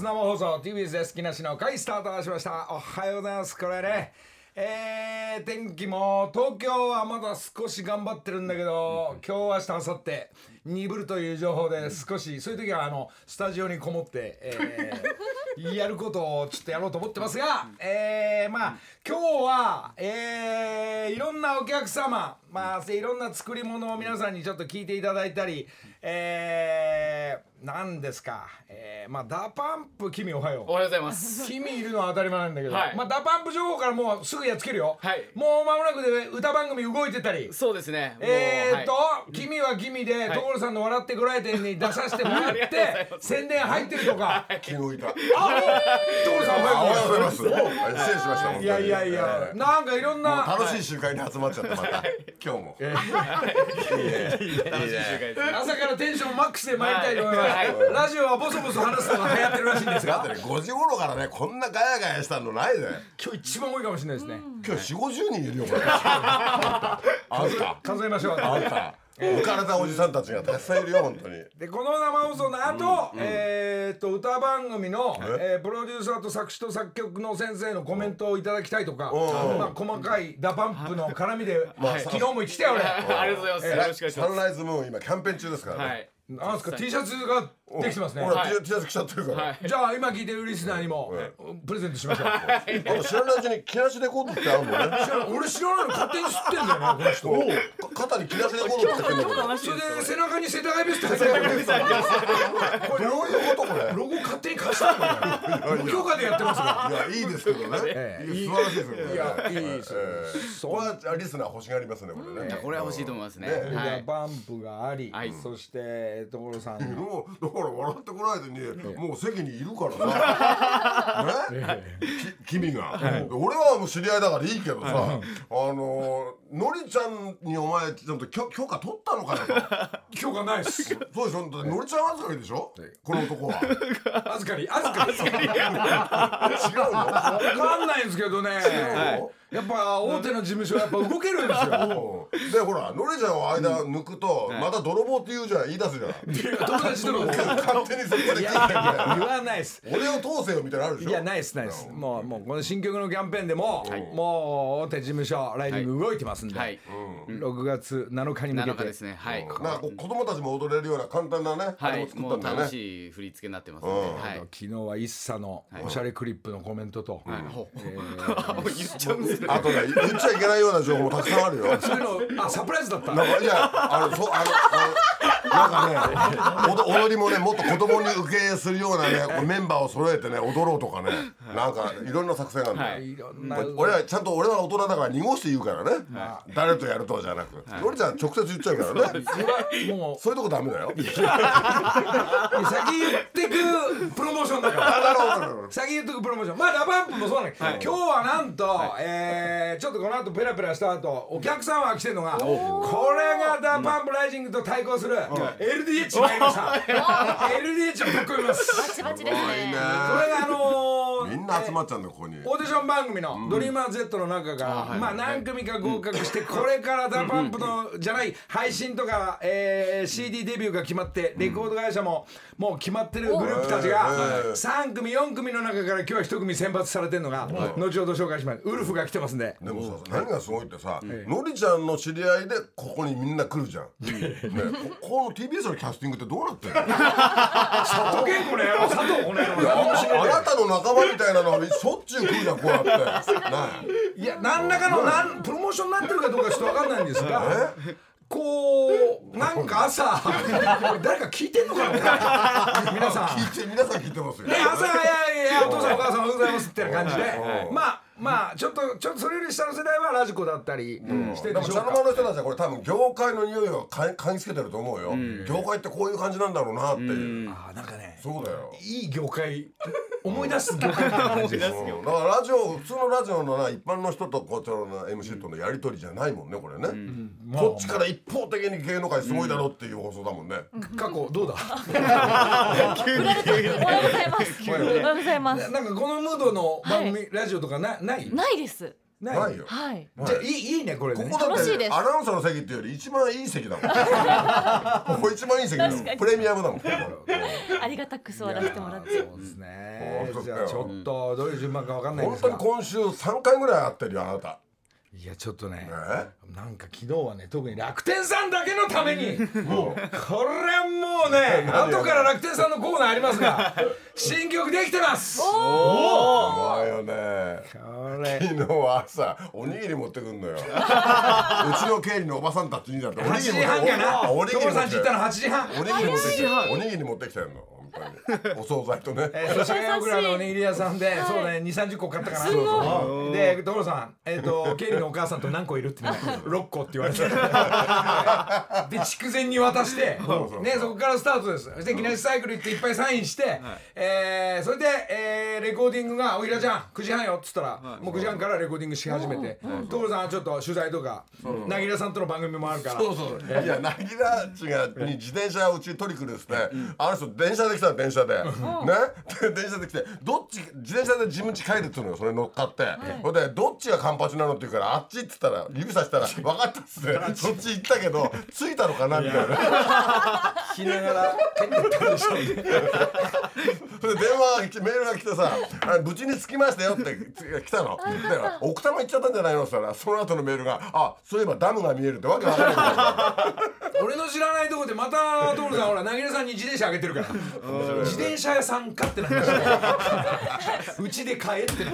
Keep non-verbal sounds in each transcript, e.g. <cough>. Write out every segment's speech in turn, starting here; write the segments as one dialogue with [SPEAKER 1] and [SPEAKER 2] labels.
[SPEAKER 1] 生放送 TBS です。木梨の会スタートしました。おはようございます。これね。えー、天気も東京はまだ少し頑張ってるんだけど今日明日明後日鈍るという情報で少しそういう時はあのスタジオにこもって、えー、<laughs> やることをちょっとやろうと思ってますが、えー、まあ今日は、えー、いろんなお客様まあいろんな作り物を皆さんにちょっと聞いていただいたりえー、なんですか、えー、まあダパンプ君おはよう。
[SPEAKER 2] おはようございます。
[SPEAKER 1] 君いるのは当たり前なんだけど、
[SPEAKER 2] はい。
[SPEAKER 1] まあダパンプ情報からもうすぐやっつけるよ、
[SPEAKER 2] はい。
[SPEAKER 1] もう間もなくで歌番組動いてたり。
[SPEAKER 2] そうですね。
[SPEAKER 1] えー、と、
[SPEAKER 2] はい。
[SPEAKER 1] 君は君で、
[SPEAKER 2] はい。
[SPEAKER 1] 所さんの笑ってご来店に出させてもらって宣伝入ってるとか、
[SPEAKER 3] 昨日いた。
[SPEAKER 1] 所さんお
[SPEAKER 3] おは
[SPEAKER 1] はよ
[SPEAKER 3] ようございます。失礼しました。
[SPEAKER 1] ういやいやいや、
[SPEAKER 3] え
[SPEAKER 1] なんかいろんな。
[SPEAKER 3] 楽しい集会に集まっちゃってまた今日も。いいね。<laughs>
[SPEAKER 1] 朝からテンションマックスで参りたいと思います、
[SPEAKER 2] はい
[SPEAKER 1] ラジオはボソボソ話すのが流行ってるらしいんですが
[SPEAKER 3] だってね5時頃からねこんなガヤガヤしたのないで。
[SPEAKER 1] 今日一番多いかもしれないですね、
[SPEAKER 3] 今日四五十人いるよこれ。<laughs> あんた。
[SPEAKER 1] 数えましょう
[SPEAKER 3] あんた。浮かれたおじさんたちがたくさんいるよ本当に。
[SPEAKER 1] でこの生放送の後、えーっと歌番組の、
[SPEAKER 3] え？
[SPEAKER 1] えープロデューサーと作詞と作曲の先生のコメントをいただきたいとか、
[SPEAKER 3] うん
[SPEAKER 1] まあ、細かい DA PUMP の絡みで、
[SPEAKER 3] まあ
[SPEAKER 1] 昨日も言ってきたよ俺。
[SPEAKER 2] ありがとうございます。よろしくお願いしま
[SPEAKER 3] サンライズムーン今キャンペーン中ですから
[SPEAKER 2] す。は
[SPEAKER 3] ね。
[SPEAKER 2] い。
[SPEAKER 1] なんすか？T シャツができてますね。
[SPEAKER 3] ほら
[SPEAKER 2] はい
[SPEAKER 3] T シャツ着ちゃってるから。
[SPEAKER 2] はい。
[SPEAKER 1] じゃあ今聞いてるリスナーにも、プレゼントしましょう。
[SPEAKER 3] あと知らないうちに木梨レコードってあるのね。
[SPEAKER 1] 俺知らないの勝手に知ってんだよねこの人。
[SPEAKER 3] 肩に木梨レコードってるんだけど。
[SPEAKER 1] それで背中に世田谷ベース入ってる
[SPEAKER 3] これどういうことこれ？
[SPEAKER 1] ロゴ勝手に貸したのよ。無許可でやってますか
[SPEAKER 3] いやいいですけどね。
[SPEAKER 1] ええ
[SPEAKER 3] いや素晴らしいですよね。
[SPEAKER 1] いやいいですよ
[SPEAKER 3] ええこれはリスナー欲しがりますねこれね。
[SPEAKER 2] これは欲しいと思いますね。はい。
[SPEAKER 1] DA PUMP があり、
[SPEAKER 2] はい
[SPEAKER 1] そして所さん
[SPEAKER 3] うだから笑ってこないでにもう席にいるからさ、<laughs> ね、き君が、俺はもう知り合いだからいいけどさ、あののりちゃんにお前ちゃんと許許可取ったのかなと。<laughs>
[SPEAKER 1] 許可ないっす。
[SPEAKER 3] そうでしょ？だってのりちゃん預かりでしょ？この男は。
[SPEAKER 1] 預かり預かり。<laughs>
[SPEAKER 3] 違うの？
[SPEAKER 1] わかんないんですけどね。
[SPEAKER 3] はい
[SPEAKER 1] やっぱ大手の事務所はやっぱ動けるんですよ。
[SPEAKER 3] うんでほらのりちゃんを間抜くと、また泥棒って言うじゃん言い出すじゃん
[SPEAKER 1] 友達との。い
[SPEAKER 3] 勝手にそこで聞いて
[SPEAKER 1] 言わないっす。
[SPEAKER 3] 俺を通せよみたいなのあるでしょ？
[SPEAKER 1] いやないっすないっす。もうもうこの新曲のキャンペーンでも、もう大手事務所ライディング動いてますんで、
[SPEAKER 2] はい。
[SPEAKER 1] 6月7日に向け
[SPEAKER 2] 7日
[SPEAKER 1] て
[SPEAKER 2] ですね。はい。
[SPEAKER 3] なんか子供たちも踊れるような簡単なね、あ
[SPEAKER 2] は
[SPEAKER 3] 作ったんだよね
[SPEAKER 2] 楽しい振り付けになってますので。
[SPEAKER 3] うん
[SPEAKER 2] はい。
[SPEAKER 1] 昨日は一茶のおしゃれクリップのコメントと、
[SPEAKER 2] 言っちゃうんですね。<laughs>
[SPEAKER 3] あとね言っちゃいけないような情報もたくさんあるよ
[SPEAKER 1] そういうのあサプライズだった。
[SPEAKER 3] なんかいやあのそうあのあのなんかね踊踊りもねもっと子供に受け入れするようなねメンバーを揃えてね踊ろうとかねなんかいろんな作戦があるんだよ、
[SPEAKER 2] はい。
[SPEAKER 3] 俺はちゃんと俺は大人だから濁して言うからね、誰とやるとじゃなく、のりちゃん直接言っちゃうからね。
[SPEAKER 1] もう
[SPEAKER 3] そういうとこダメだよ。
[SPEAKER 1] 先言ってくプロモーションだから。先言っとくプロモーション。まあ DA PUMP もそうなんだけど、今日はなんと、えー、ちょっとこの後ペラペラした後お客さんは来てるのがこれが DA PUMP ライジングと対抗する LDH 参りました。LDH をぶっ込みます。
[SPEAKER 4] バチバチですね。
[SPEAKER 1] これがあのー
[SPEAKER 3] みんな集まっちゃうんだよここに。
[SPEAKER 1] オーディション番組の「ドリーマー Z」の中から、まあ何組か合格してこれから DA PUMP のじゃない配信とか、えー CD デビューが決まってレコード会社ももう決まってるグループたちが3組4組の中から今日は1組選抜されてるのが後ほど紹介します。ウルフが来てますんで。
[SPEAKER 3] でもさ何がすごいってさ、のりちゃんの知り合いでここにみんな来るじゃん、ね、ここの TBS のキャスティングってどうなってんの？<laughs>
[SPEAKER 1] 佐藤健子の野郎佐藤この野郎
[SPEAKER 3] あなたの仲間みたいなのはしょっちゅう来るじゃんこうやって。
[SPEAKER 1] いや何らかのなんプロモーションになってるかどうかちょっと分かんないんですがこうなんか朝 <laughs> 誰か聞いてんのかな？皆さん。
[SPEAKER 3] 聞いて皆さん聞いてますよ。
[SPEAKER 1] で朝早いいやお父さんお母さんおはようございますってな感じで。
[SPEAKER 3] うん
[SPEAKER 1] まあまあちょっとちょっとそれより下の世代はラジコだったりしてる
[SPEAKER 3] でも茶の
[SPEAKER 1] でしょうか
[SPEAKER 3] 間の人たちはこれ多分業界の匂いをか嗅ぎつけてると思うよ、業界ってこういう感じなんだろうなっていう、
[SPEAKER 1] あーなんかね。
[SPEAKER 3] そうだよ。
[SPEAKER 1] いい業界思い出す業界みたいな感じです <laughs>
[SPEAKER 3] う。んだからラジオ普通のラジオのな一般の人とこちらの MC とのやり取りじゃないもんねこれね、こっちから一方的に芸能界すごいだろっていう放送だもんね、
[SPEAKER 1] 過去どうだ？<laughs>
[SPEAKER 4] おはようございます。おはようございます。
[SPEAKER 1] なんかこのムードの番組ラジオとかなない
[SPEAKER 4] ない？です。
[SPEAKER 1] ない？
[SPEAKER 3] ないよ。
[SPEAKER 4] はい。
[SPEAKER 1] じゃあい。いいいねこれでね。
[SPEAKER 3] ここだって
[SPEAKER 4] 楽しいです
[SPEAKER 3] アナウンサーの席っていうより一番いい席だもん。ここ一番いい席だもん。プレミアムだもん。
[SPEAKER 4] ありがたく座らせてもらって。
[SPEAKER 1] いやーそうですね。じゃあちょっとどういう順番かわかんないんですが。
[SPEAKER 3] 本当に今週3回ぐらい会ってるよあなた
[SPEAKER 1] いやちょっとね
[SPEAKER 3] え
[SPEAKER 1] なんか昨日はね特に楽天さんだけのために <laughs> もう。これはもうね <laughs> 後から楽天さんのコーナーありますが <laughs> 新曲できてます。
[SPEAKER 3] お前よね。
[SPEAKER 1] これ。
[SPEAKER 3] 昨日は朝おにぎり持ってくんのよ。うちの経理のおばさんたちにだってお
[SPEAKER 1] 8
[SPEAKER 3] にぎり
[SPEAKER 1] 時半かな？
[SPEAKER 3] おにぎり持って。
[SPEAKER 1] 所さんち行ったの8時半。
[SPEAKER 3] おにぎり持ってきておにぎり持ってきてんの本当にお惣菜とね。
[SPEAKER 1] えー、祖師ヶ谷倉のおにぎり屋さんで、そうね、二三十個買ったかな。
[SPEAKER 4] すご
[SPEAKER 1] い。で、所さん、えっ、と、経理のお母さんと何個いるって、ね、六個って言われて。<laughs> で、筑前に渡して、ね、そこからスタートです。そして、木梨サイクル行っていっぱいサインして。えーそれで、えーレコーディングが、おいらちゃん、9時半よっつったら、もう9時半からレコーディングし始めて。所さんはちょっと取材とか、なぎらさんとの番組もあるから。
[SPEAKER 3] そうそう。いやなぎらちがに自転車をうち取り来るっつってあの人電車で来たの電車で。ね？<laughs> で電車で来てどっち自転車で自分家帰るっつうのよそれ乗っかって。ほんでどっちがカンパチなのって言うからあっちっつったら指さしたら <laughs> 分かったっつってそっち行ったけど着いたのかなみたいな。
[SPEAKER 1] 聞きながら、でしょ。
[SPEAKER 3] そ <laughs> れで電話が来てメールが来てさ「あ無事に着きましたよ」って来たの。で奥多摩行っちゃったんじゃないのって言ったらその後のメールが「あそういえばダムが見える」ってわけわかんない
[SPEAKER 1] 俺の知らないとこでまた所さんほらなぎらさんに自転車あげてるから自転車屋さんかってな話 <laughs> うちで買えってい。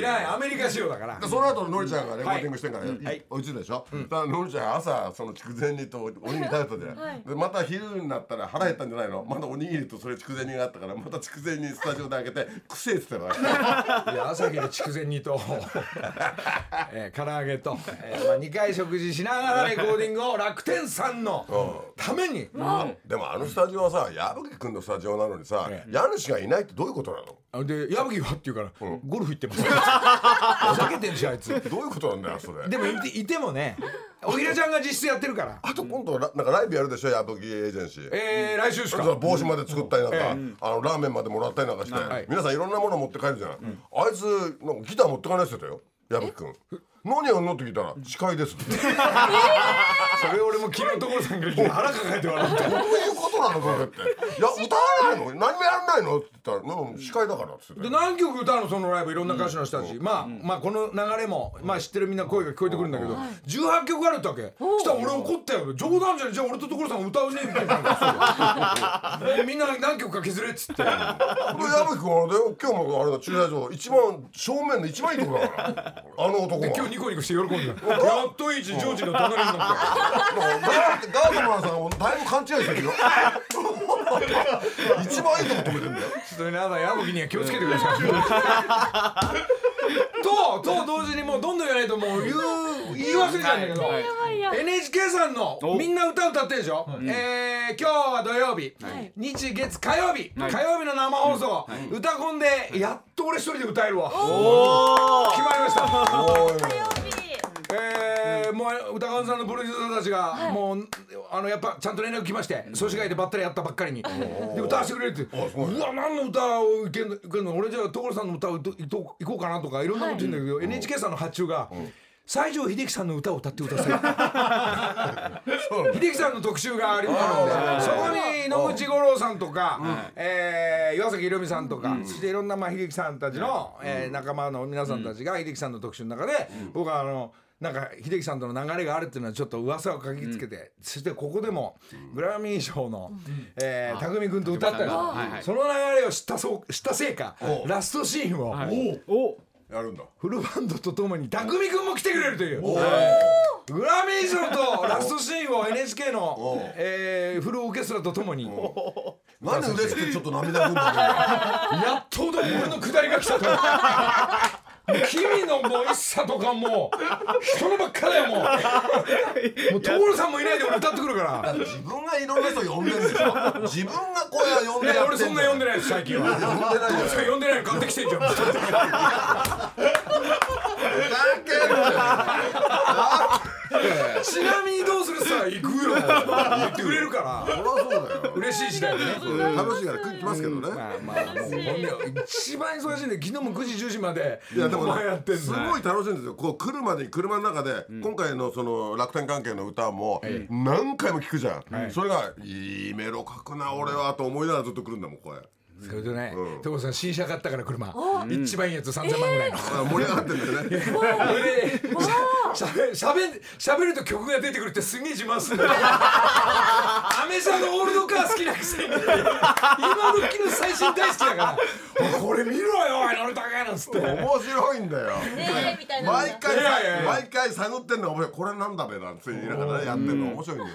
[SPEAKER 1] らないアメリカ仕様だから。
[SPEAKER 3] でその後のりちゃんがレコーディングしてんから、おい。つでしょ、だからのりちゃん朝その筑前煮とおにぎり食べたじゃん、でまた昼になったら腹減ったんじゃないの？まだおにぎりとそれ筑前煮があったからまた筑前煮スタジオで開けて「くせえ」っつってたから <laughs>
[SPEAKER 1] いや朝昼筑前煮と、<laughs> えー、唐揚げと、えーまあ、2回食事しながらレコーディングを楽天さんのために。
[SPEAKER 3] でもあのスタジオはさ矢吹君のスタジオなのにさ、
[SPEAKER 1] え
[SPEAKER 3] 家主がいないってどういうことなの？
[SPEAKER 1] あで矢吹はって言うから、ゴルフ行ってます。<laughs> ふざけてんしょあいつ。
[SPEAKER 3] どういうことなんだよそれ。
[SPEAKER 1] でもいていてもねおひらちゃんが実質やってるから。
[SPEAKER 3] あと今度ラなんかライブやるでしょ矢吹エージェンシー。
[SPEAKER 1] えー、来週ですか？
[SPEAKER 3] それ帽子まで作ったりなんか、
[SPEAKER 1] え
[SPEAKER 3] あのラーメンまでもらったりなんかして、
[SPEAKER 1] はい。
[SPEAKER 3] 皆さんいろんなもの持って帰るじゃん、あいつなんかギター持ってかないって言ってたよ矢吹君何やんのって聞いたら司会です
[SPEAKER 1] それ俺も昨日所さんが腹抱えて笑って。
[SPEAKER 3] どういうことなのそれって。いや歌わないの？何もやらないの？って言ったらうん司会だからって言って。
[SPEAKER 1] で何曲歌うの？そのライブいろんな歌手の人たち、まあ、まあこの流れも、まあ、知ってるみんな声が聞こえてくるんだけど、18曲あるってわけそしたら俺怒ったよ。冗談じゃねえ。じゃあ俺と所さん歌うねみたいなでみんな何曲か削れっつって。
[SPEAKER 3] で矢吹君はあれだよ。今日もあれだ。駐車場。一番正面の一番いいとこだから。あの男が
[SPEAKER 1] 今日ニコニコして喜んでた。やっといいジョージの隣になった。
[SPEAKER 3] ガーマンさんもだいぶ勘違いしてるよ。<laughs> 一番いいとこ止めてんだよ。
[SPEAKER 1] ちょっと皆さん矢吹には気をつけてくださいとと同時にもうどんどん言わないともう言う言い忘れちゃうんだけど、
[SPEAKER 2] はい。
[SPEAKER 1] NHK さんのみんな歌歌ってるでしょ、えー今日は土曜日、
[SPEAKER 4] はい。
[SPEAKER 1] 日月火曜日、火曜日の生放送、歌コンでやっと俺一人で歌えるわ。決まりましたえー、もう歌コンさんのプロデューサーたちが、もうあのやっぱちゃんと連絡来まして祖師ヶ谷でばったりやったばっかりに、で歌わせてくれるって。
[SPEAKER 3] う
[SPEAKER 1] わ何の歌をいけんの俺じゃあ所さんの歌をいといと行こうかなとかい。ろんなこと言うんだけど、NHK さんの発注が、西城秀樹さんの歌を歌ってください秀樹さんの特集がありますのでそこに野口五郎さんとか、えー岩崎宏美さんとか、そしていろんなまあ秀樹さんたちの、えー仲間の皆さんたちが秀樹さんの特集の中で、僕はあのなんか秀樹さんとの流れがあるっていうのはちょっと噂を嗅ぎつけて、そしてここでもグラミー賞の、えー匠君と歌ったり
[SPEAKER 2] はいはい。
[SPEAKER 1] その流れを知ったそう知ったせいかラストシーンを、
[SPEAKER 2] お
[SPEAKER 3] やるんだ。
[SPEAKER 1] フルバンドとともに匠君も来てくれるという。グラミー賞とラストシーンを NHK の、えーフルオーケストラとともに
[SPEAKER 3] なんで嬉しくてちょっと涙ぐんだ <laughs>
[SPEAKER 1] やっとだ俺の下りが来たと。君のもう一さとかもう人のばっかだよもう。<laughs> もう所さんもいないで俺歌ってくるから。
[SPEAKER 3] 自分がいろんな人呼んでるんでしょ自分が声は呼んでや
[SPEAKER 1] 俺そんな呼んで
[SPEAKER 3] る
[SPEAKER 1] ないです最近は。
[SPEAKER 3] 呼んでないじゃない
[SPEAKER 1] それ呼んでないの買ってきてんじゃん。
[SPEAKER 3] ふざけんなよ <laughs>
[SPEAKER 1] ちなみにどうするさ行くよ。言ってくれるから。
[SPEAKER 3] そりゃそうだよ。
[SPEAKER 1] 嬉しい次第でね。
[SPEAKER 3] 楽しいから来ますけどね。
[SPEAKER 1] まあまあもう一番忙しいんで昨日も9時10時まで
[SPEAKER 3] いやでも
[SPEAKER 1] やってん
[SPEAKER 3] す
[SPEAKER 1] の
[SPEAKER 3] ごい楽しいんですよ。こう来るまでに車の中で、今回のその楽天関係の歌も何回も聞くじゃん、それが「いいメロ書くな俺は」と思いながらずっと来るんだもんこれ
[SPEAKER 1] それでね
[SPEAKER 3] うん。
[SPEAKER 1] 所さん新車買ったから車。一番いいやつ3000万ぐらいの。
[SPEAKER 3] あ盛り上がってんだよね。
[SPEAKER 1] しゃべしゃべしゃべると曲が出てくるってすげえ自慢するんだよ。アメ車のオールドカー好きなくせに。今時の最新大好きだから「おいこれ見ろよおい乗りたかい」なんつって。
[SPEAKER 3] 面白いんだよ。
[SPEAKER 4] ねえみたいなのが。
[SPEAKER 3] 毎回毎回探ってんのこれなんだべなんて言いながらねやってんの。面白いんで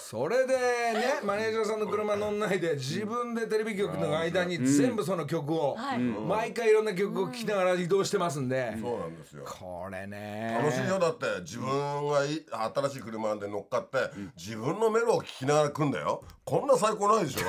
[SPEAKER 3] すよ。
[SPEAKER 1] それでねマネージャーさんの車乗んないで自分でテレビ局の間に全部その曲を
[SPEAKER 4] はい。
[SPEAKER 1] 毎回いろんな曲を聴きながら移動してますんで。
[SPEAKER 3] そうなんですよ。
[SPEAKER 1] これね。
[SPEAKER 3] 楽しいよ。だって自分がい新しい車で乗っかって自分のメロを聞きながら来んだよ。こんな最高ないでしょ。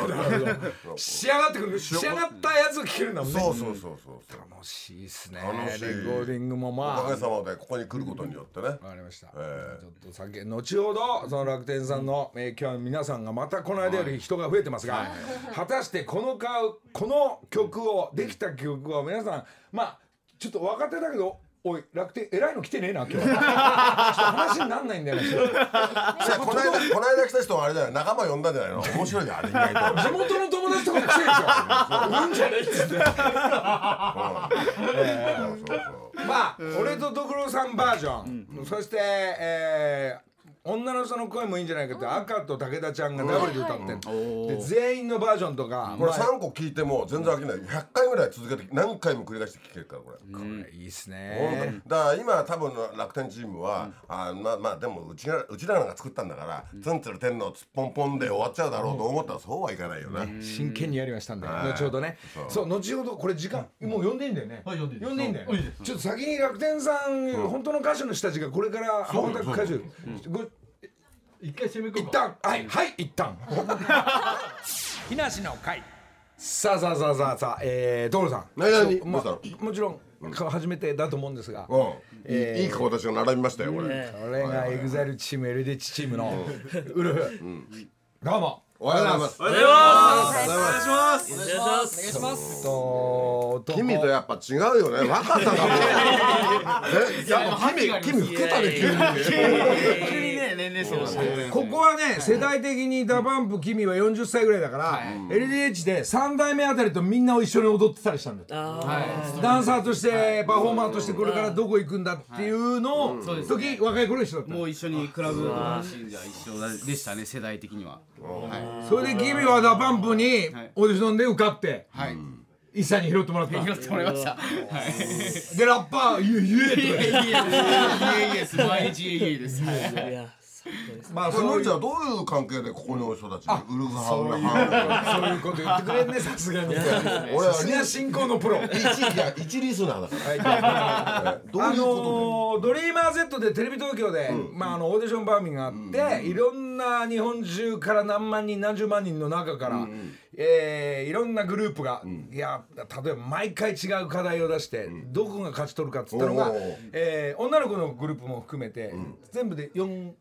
[SPEAKER 3] <laughs>
[SPEAKER 1] 仕上がってくる。仕上がったやつを聴けるんだもんね。
[SPEAKER 3] そうそうそうそう
[SPEAKER 1] 楽しいっすね。
[SPEAKER 3] 楽しい。
[SPEAKER 1] レコーディングも
[SPEAKER 3] お
[SPEAKER 1] まあ。
[SPEAKER 3] かげさまでここに来ることによってね。
[SPEAKER 1] わかりました、
[SPEAKER 3] え
[SPEAKER 1] ちょっと先後ほどその楽天さんの、えー今日は皆さんがまたこの間より人が増えてますが、果たしてこのかこの曲をできた曲を皆さんまあちょっと若手だけどおい楽天偉いの来てねえな今日ちょっと話になんないんだよね
[SPEAKER 3] この間この間来た人はあれだよ仲間呼んだんじゃないの面白いねあれ意外と
[SPEAKER 1] 地元の友達とかも来てるでしょうんじゃねえっつってまあ俺と所さんバージョン、そして、えー女の人の声もいいんじゃないかって赤と武田ちゃんがダブルで歌ってんの、で全員のバージョンとか、
[SPEAKER 3] これ
[SPEAKER 1] まあ
[SPEAKER 3] 3個聞いても全然飽きない。100回ぐらい続けて何回も繰り返して聞けるからこれ。
[SPEAKER 1] これいいっす
[SPEAKER 3] 本
[SPEAKER 1] ね
[SPEAKER 3] 当だから今多分の楽天チームは、あまあまあでもうちがうちらが作ったんだから、ツンツル天のつっぽんぽんで終わっちゃうだろうと思ったらそうはいかないよね、
[SPEAKER 1] 真剣にやりましたんで
[SPEAKER 3] はい
[SPEAKER 1] 後ほどね。
[SPEAKER 3] そう。
[SPEAKER 1] そう後ほどこれ時間もう呼んでいいんだよね。
[SPEAKER 5] はい呼んでいい
[SPEAKER 1] んでいいんだよちょっと先に楽天さん本当の歌手の人たちがこれから羽ばたく歌手ご
[SPEAKER 5] 一回攻め込む
[SPEAKER 1] 一旦。はいはい一旦。<laughs> 木梨の会。さあさあさあさあさあえー所さん。
[SPEAKER 3] 何どうし
[SPEAKER 1] もちろん初めてだと思うんですが。
[SPEAKER 3] うん。いいいい顔たちが並びましたよこれ、
[SPEAKER 1] これが EXILE チーム LDH チームのウルフ。どうも。
[SPEAKER 3] おはようございます。
[SPEAKER 5] おはようございます。お願いします。お願いします。
[SPEAKER 1] と
[SPEAKER 3] 君とやっぱ違うよね。若さがもう。<laughs> えいや君君老けたね急に
[SPEAKER 5] 急にね年齢層が
[SPEAKER 1] ここはね世代的に DA PUMP 君は40歳ぐらいだから、LDH で3代目あたりとみんな一緒に踊ってたりしたんだよダンサーとしてパフォーマーとしてこれからどこ行くんだっていうのを時若い頃一緒だった。
[SPEAKER 2] もう一緒にクラブのシーンじゃ一緒でしたね世代的には。はい。
[SPEAKER 1] それで君はダパンプにオーディションで受かって
[SPEAKER 2] はい。
[SPEAKER 1] 一切に拾ってもらった。
[SPEAKER 2] 拾ってもらいました。はい
[SPEAKER 1] でラッパー「イエイイエイ」とか
[SPEAKER 2] いえいえ。いえいえです毎日いえいえですはい
[SPEAKER 1] まあ
[SPEAKER 3] その
[SPEAKER 1] そういう
[SPEAKER 3] ちゃんどういう関係でここの人たちにウルフハウ
[SPEAKER 1] そういう
[SPEAKER 3] ハ
[SPEAKER 1] そういうこと言ってくれんねさすがに。
[SPEAKER 3] 俺は
[SPEAKER 1] さすが進行のプロ。
[SPEAKER 3] ウ一いや一リスナーだから。どう
[SPEAKER 1] ドリーマー Z でテレビ東京で、まあ、あのオーディション番組があって、いろんな日本中から何万人何十万人の中から、えーいろんなグループが、いや例えば毎回違う課題を出して、どこが勝ち取るかっつったのが
[SPEAKER 3] おー、
[SPEAKER 1] えー女の子のグループも含めて、全部で4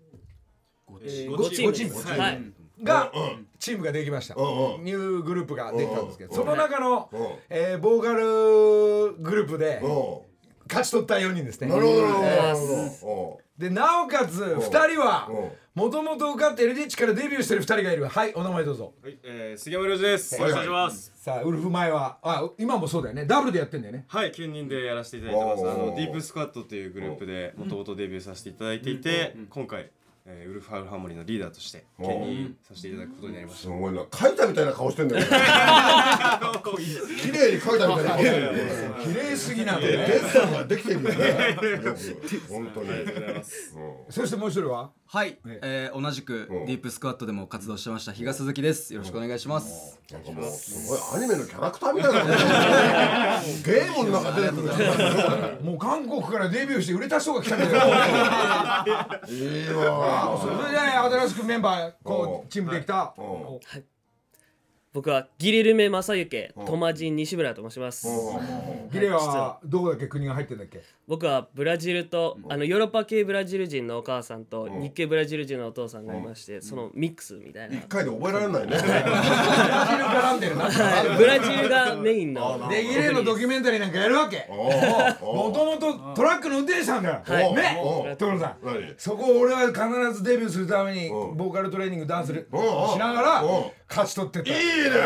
[SPEAKER 1] 5
[SPEAKER 5] 5
[SPEAKER 1] チーム。
[SPEAKER 5] はい。
[SPEAKER 1] がチームができました、
[SPEAKER 3] んうん。
[SPEAKER 1] ニューグループができたんですけど、
[SPEAKER 3] うん
[SPEAKER 1] その中の、
[SPEAKER 3] うん。
[SPEAKER 1] えーボーカルグループで
[SPEAKER 3] と
[SPEAKER 1] 勝ち取った4人ですね。
[SPEAKER 3] なるほどなるほ
[SPEAKER 1] でなおかつ2人は
[SPEAKER 3] うん。
[SPEAKER 1] もともと受かって LDH からデビューしてる2人がいる。はいお名前どうぞ。
[SPEAKER 6] はい、えー、杉山良二です。お願いします。
[SPEAKER 1] さあウルフ前はあ今もそうだよね。ダブルでやってんだよね。
[SPEAKER 6] はい、9人でやらせていただいてます。あのディープスクワットというグループでもともとデビューさせていただいていて、今回、えーウルフハウルハーモニーのリーダーとして兼任させていただくことになりまし
[SPEAKER 3] すごいな。書いたみたいな顔してんだよ綺麗に書いたみたいな顔してんだよ
[SPEAKER 1] 綺麗すぎなん
[SPEAKER 3] デ
[SPEAKER 1] でね。
[SPEAKER 3] ッサンができてるんだよね。本当に。
[SPEAKER 1] そしてもう一人は？
[SPEAKER 7] はい、えー、同じくディープスクワットでも活動してました。比嘉鈴木です。よろしくお願いします。
[SPEAKER 3] なんかもうすごいアニメのキャラクターみたいなゲームの中出てくる。<laughs>
[SPEAKER 1] もう韓国からデビューして売れた人が来たんだよ
[SPEAKER 3] いいわ
[SPEAKER 1] それでね新しくメンバーこ
[SPEAKER 3] う
[SPEAKER 1] う。チームできた。
[SPEAKER 3] う。ん
[SPEAKER 5] 僕はギレルメ正幸トマジン西村と申します。
[SPEAKER 1] ギレはどこだっけ？国が入ってんだっけ？
[SPEAKER 5] 僕はブラジルとあのヨーロッパ系ブラジル人のお母さんと日系ブラジル人のお父さんがいましてそのミックスみたいな。
[SPEAKER 3] 一回で覚えられないね。
[SPEAKER 1] 絡んでるな
[SPEAKER 5] ブラジルがメインの。
[SPEAKER 1] でギレのドキュメンタリーなんかやるわけ？もともとトラックの運転手さんだよ、
[SPEAKER 5] はい。
[SPEAKER 1] ね。所さん。
[SPEAKER 3] 何？
[SPEAKER 1] そこを俺は必ずデビューするためにボーカルトレーニングダンスしながら
[SPEAKER 3] うん。
[SPEAKER 1] 勝ち取ってった。
[SPEAKER 3] いいね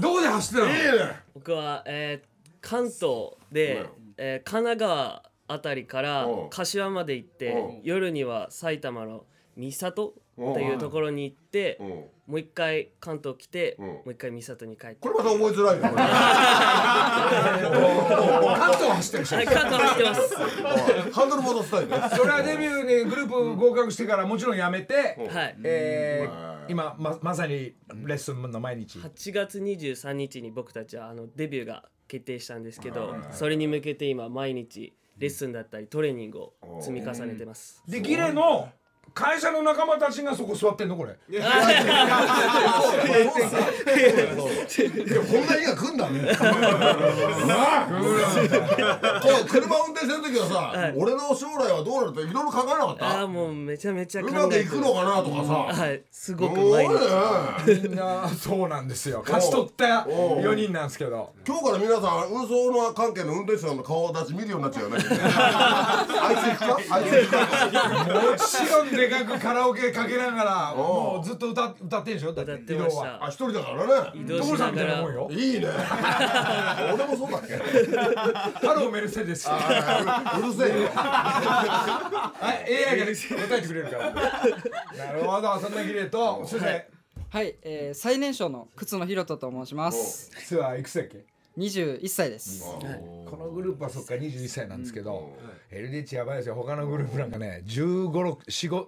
[SPEAKER 1] どこで走ってたの？
[SPEAKER 3] いいね。
[SPEAKER 5] 僕は、えー関東で、えー神奈川あたりから
[SPEAKER 3] う。ん
[SPEAKER 5] 柏まで行って
[SPEAKER 3] う。ん
[SPEAKER 5] 夜には埼玉の三郷というところに行って
[SPEAKER 3] うん。
[SPEAKER 5] もう一回関東来て
[SPEAKER 3] ん。
[SPEAKER 5] もう一回三郷に帰って。
[SPEAKER 3] これまた覚えづらいねこれ。<laughs>
[SPEAKER 1] 関東走ってるし。
[SPEAKER 5] はい関東走ってます。
[SPEAKER 3] ハンドル戻したいね
[SPEAKER 1] それはデビューにグループ合格してからもちろん辞めて、
[SPEAKER 5] はい。
[SPEAKER 1] えー今ままさにレッスンの毎日。
[SPEAKER 5] 8月23日に僕たちはあのデビューが決定したんですけどそれに向けて今毎日レッスンだったりトレーニングを積み重ねてます。
[SPEAKER 1] でギレの会社の仲間たちがそこ座ってんのこれ。<laughs>
[SPEAKER 3] いやこんな日が来んだね。<laughs> こう車運転してる時はさ俺の将来はどうなるっていろいろ考えなかっ
[SPEAKER 5] ああ
[SPEAKER 3] た
[SPEAKER 5] もうめちゃめちゃ考
[SPEAKER 3] うまくいくのかなとかさ。
[SPEAKER 5] はい。すごく
[SPEAKER 3] い
[SPEAKER 5] 日
[SPEAKER 1] みんなそうなんですよ。勝ち取った4人なんですけど。
[SPEAKER 3] 今日から皆さん運送の関係の運転手さんの顔立ち見るようになっちゃうよね。<laughs> あいつ行くか？あいつ行くか？
[SPEAKER 1] もちろんでかくカラオケかけながらもうずっと歌歌ってんでしょ？だ
[SPEAKER 5] 歌って
[SPEAKER 1] 移動は。
[SPEAKER 5] た
[SPEAKER 3] あ一人だからね。
[SPEAKER 5] 移動しながら。
[SPEAKER 3] いいね。<laughs> 俺もそうだっけ？
[SPEAKER 1] ハローメルセデス。は
[SPEAKER 3] うるせえよ。
[SPEAKER 1] い AI が答えてくれるから。なるほどそんなギレと。そして
[SPEAKER 8] はい、えー、最年少の靴野ひろとと申します。
[SPEAKER 1] ツアーいくつだっけ
[SPEAKER 8] ？21歳です。
[SPEAKER 1] このグループはそっか21歳なんですけど LDH やばいですよ。他のグループなんかね15、6、4、5、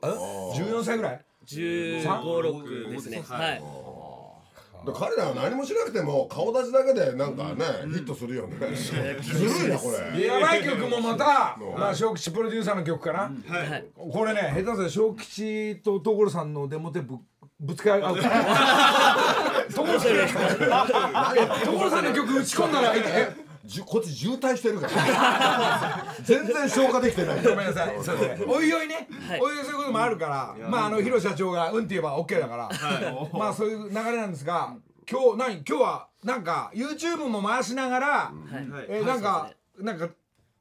[SPEAKER 1] 14歳ぐらい
[SPEAKER 5] ？1 5六ですね。はい。
[SPEAKER 3] で彼らは何もしなくても顔立ちだけでなんかね、ヒットするよね。ずるいなこれ。
[SPEAKER 1] でやばい曲もまた、まあ、小吉プロデューサーの曲かな、
[SPEAKER 5] はい。
[SPEAKER 1] これね下手すら小吉と所さんのデモテープぶつかり合う所さん所さんの曲打ち込んだらえ？
[SPEAKER 3] じゅこっち渋滞してるから。全然消化できてない。
[SPEAKER 1] ごめんなさい。おいおいね、
[SPEAKER 5] はい。
[SPEAKER 1] おいおいそういうこともあるから。まああの広社長がうんって言えば OK だから、まあそういう流れなんですが今日何？今日はなんか YouTube も回しながら、
[SPEAKER 5] はい。
[SPEAKER 1] えーなんか、なんか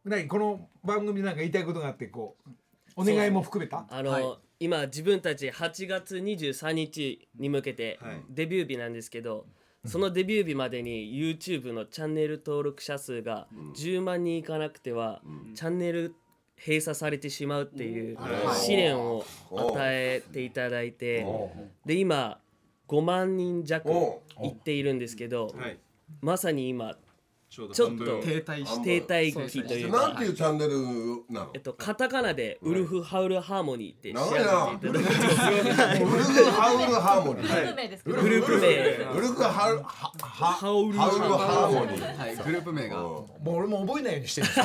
[SPEAKER 1] 何？この番組でなんか言いたいことがあってこうお願いも含めた？
[SPEAKER 5] あの、今自分たち8月23日に向けて
[SPEAKER 6] はい。
[SPEAKER 5] デビュー日なんですけど、そのデビュー日までに YouTube のチャンネル登録者数が10万人いかなくては、チャンネル閉鎖されてしまうっていう試練を与えていただいてで今5万人弱いっているんですけど
[SPEAKER 6] はい。
[SPEAKER 5] まさに今
[SPEAKER 6] ちょ
[SPEAKER 5] っと
[SPEAKER 7] 停滞して
[SPEAKER 5] 停滞期というか。
[SPEAKER 3] なんていうチャンネルなの？
[SPEAKER 5] えっとカタカナでウルフハウルハーモニーって調べていただくと
[SPEAKER 3] ウルフハウルハーモニー。
[SPEAKER 4] グループ名ですけど。
[SPEAKER 5] グループ名
[SPEAKER 3] ウルフハウハハ
[SPEAKER 5] ハウル
[SPEAKER 3] ハウルハーモニー。
[SPEAKER 7] はい。グループ名が。
[SPEAKER 1] もう俺も覚えないようにしてる。んで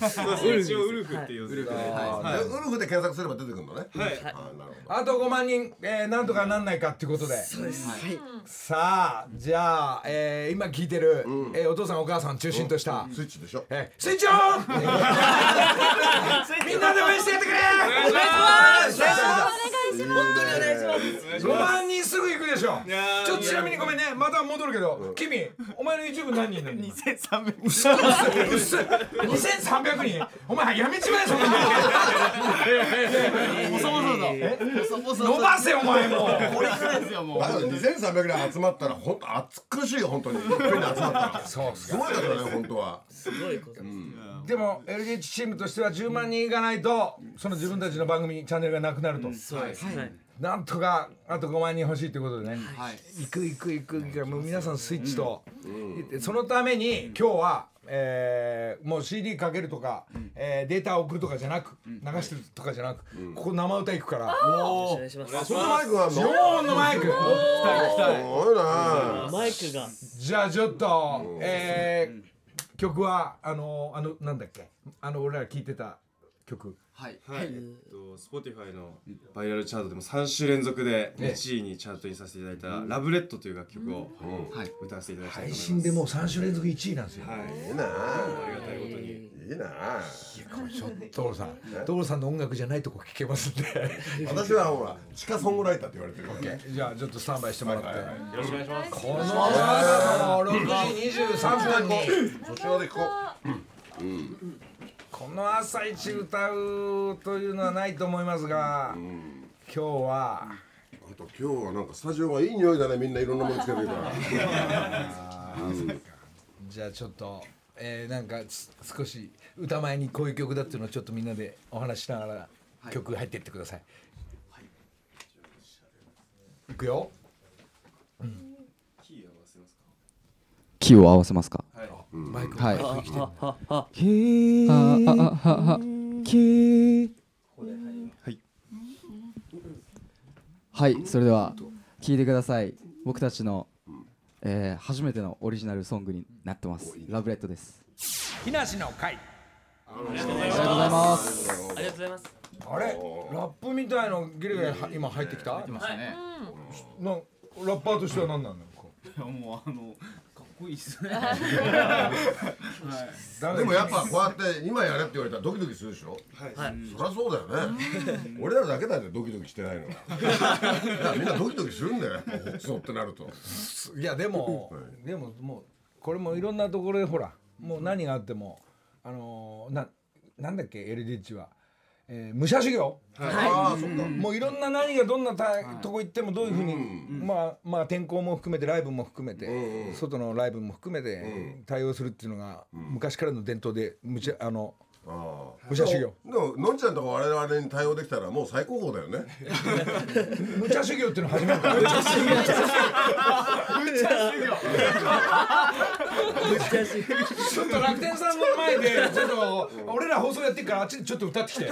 [SPEAKER 1] すよ
[SPEAKER 6] そうですね一応ウルフっていう。
[SPEAKER 7] ウルフで
[SPEAKER 3] で
[SPEAKER 7] は
[SPEAKER 3] ウルフで検索すれば出てくるのね。
[SPEAKER 6] はい。
[SPEAKER 3] あなるほど。
[SPEAKER 1] あと5万人、えー、なんとかなんないかっていうことでさあじゃあ、えー、今聞いてる、えーお父さんお母さん中心とした、
[SPEAKER 3] スイッチでしょ。
[SPEAKER 1] えー、スイッチオン！<laughs> みんなで応援してやってくれ！お願いします本当にお願いします。5万人すぐ行くでしょ。ちょっとちなみにごめんね。また戻るけど君お前の YouTube 何人いるの2300うっすうっす2300人。お前やめちまえそんなの。伸ばせお前も。う
[SPEAKER 3] だから2300人集まったら本当暑苦しいよ本当に。集まったら。
[SPEAKER 1] そうっす
[SPEAKER 3] すごいだからね本当は。
[SPEAKER 5] すごいことです
[SPEAKER 1] でも LDH チームとしては10万人いかないとその自分たちの番組チャンネルがなくなると。
[SPEAKER 5] そうですはい。
[SPEAKER 1] なんとかあと5万人欲しいということでね。
[SPEAKER 7] はい。
[SPEAKER 1] 行く行く行く行く。もう皆さんスイッチと、そのために今日は、えーもう CD かけるとか、えーデータ送るとかじゃなく流してるとかじゃなく、ここ生歌行くから。
[SPEAKER 5] お願いします。
[SPEAKER 3] そんなマイクがあるの
[SPEAKER 1] 常温のマ
[SPEAKER 3] いな
[SPEAKER 5] マイクが。
[SPEAKER 1] じゃあちょっと、えー曲はあのあのなんだっけ？あの俺ら聴いてた曲。
[SPEAKER 7] はい。
[SPEAKER 6] はい、えっと Spotify のバイラルチャートでも3週連続で1位にチャートにさせていただいた「ラブレッド」という楽曲を
[SPEAKER 7] はい。
[SPEAKER 6] 歌わせていただきたい
[SPEAKER 1] 配
[SPEAKER 6] と思います。
[SPEAKER 1] 信でもう3週連続1位なんですよ。
[SPEAKER 6] はい、
[SPEAKER 3] いいな。
[SPEAKER 6] ありがたいことに。
[SPEAKER 3] いいな。
[SPEAKER 1] ちょっと所さん所さんの音楽じゃないとこ聞けますんで。<laughs>
[SPEAKER 3] 私はほら地下ソングライターって言われてるからね
[SPEAKER 1] じゃあちょっとスタンバイしてもらって。
[SPEAKER 6] よろしくお願いします。
[SPEAKER 1] この朝の6時23分に。
[SPEAKER 3] そちらで聞こ
[SPEAKER 1] この朝一歌うというのはないと思いますが今日は。
[SPEAKER 3] うあと今日はなんかスタジオがいい匂いだねみんないろんなものつけてるから。
[SPEAKER 1] じゃあちょっと、えー、なんかす少し歌前にこういう曲だっていうのをちょっとみんなでお話ししながら曲入っていってください。い、くよ。
[SPEAKER 7] キーを合わせますか？はい
[SPEAKER 5] ははは
[SPEAKER 7] キーキー
[SPEAKER 6] はい
[SPEAKER 7] はいそれでは聞いてください僕たちの、えー初めてのオリジナルソングになってますラブレッドです
[SPEAKER 1] 木梨の会。
[SPEAKER 7] ありがとうございます
[SPEAKER 5] ありがとうございます
[SPEAKER 1] あれラップみたいのギリギリは今入ってきた？
[SPEAKER 2] ますね。
[SPEAKER 1] なラッパーとしては何なの？
[SPEAKER 2] もうあのこいいっすね。
[SPEAKER 1] ダメ
[SPEAKER 3] でもやっぱこうやって今やれって言われたらドキドキするでしょ？
[SPEAKER 5] はい。
[SPEAKER 3] そりゃそうだよね。俺らだけだよドキドキしてないのは。みんなドキドキするんだよそうってなると。
[SPEAKER 1] いやでもでももうこれもいろんなところでほらもう何があってもあのーななんだっけ？LDH は、えー武者修行。
[SPEAKER 3] ああそっか。
[SPEAKER 1] もういろんな何がどんなたとこ行ってもどういうふうに、まあまあ天候も含めてライブも含めて、外のライブも含めて対応するっていうのが昔からの伝統でむちゃあの武者修行。
[SPEAKER 3] でものんちゃんとか我々に対応できたらもう最高峰だよね。
[SPEAKER 1] 無茶修行っていうの始めるから。ちょっと楽天さんの前でちょっと俺ら放送やってるからあっちでちょっと歌ってきて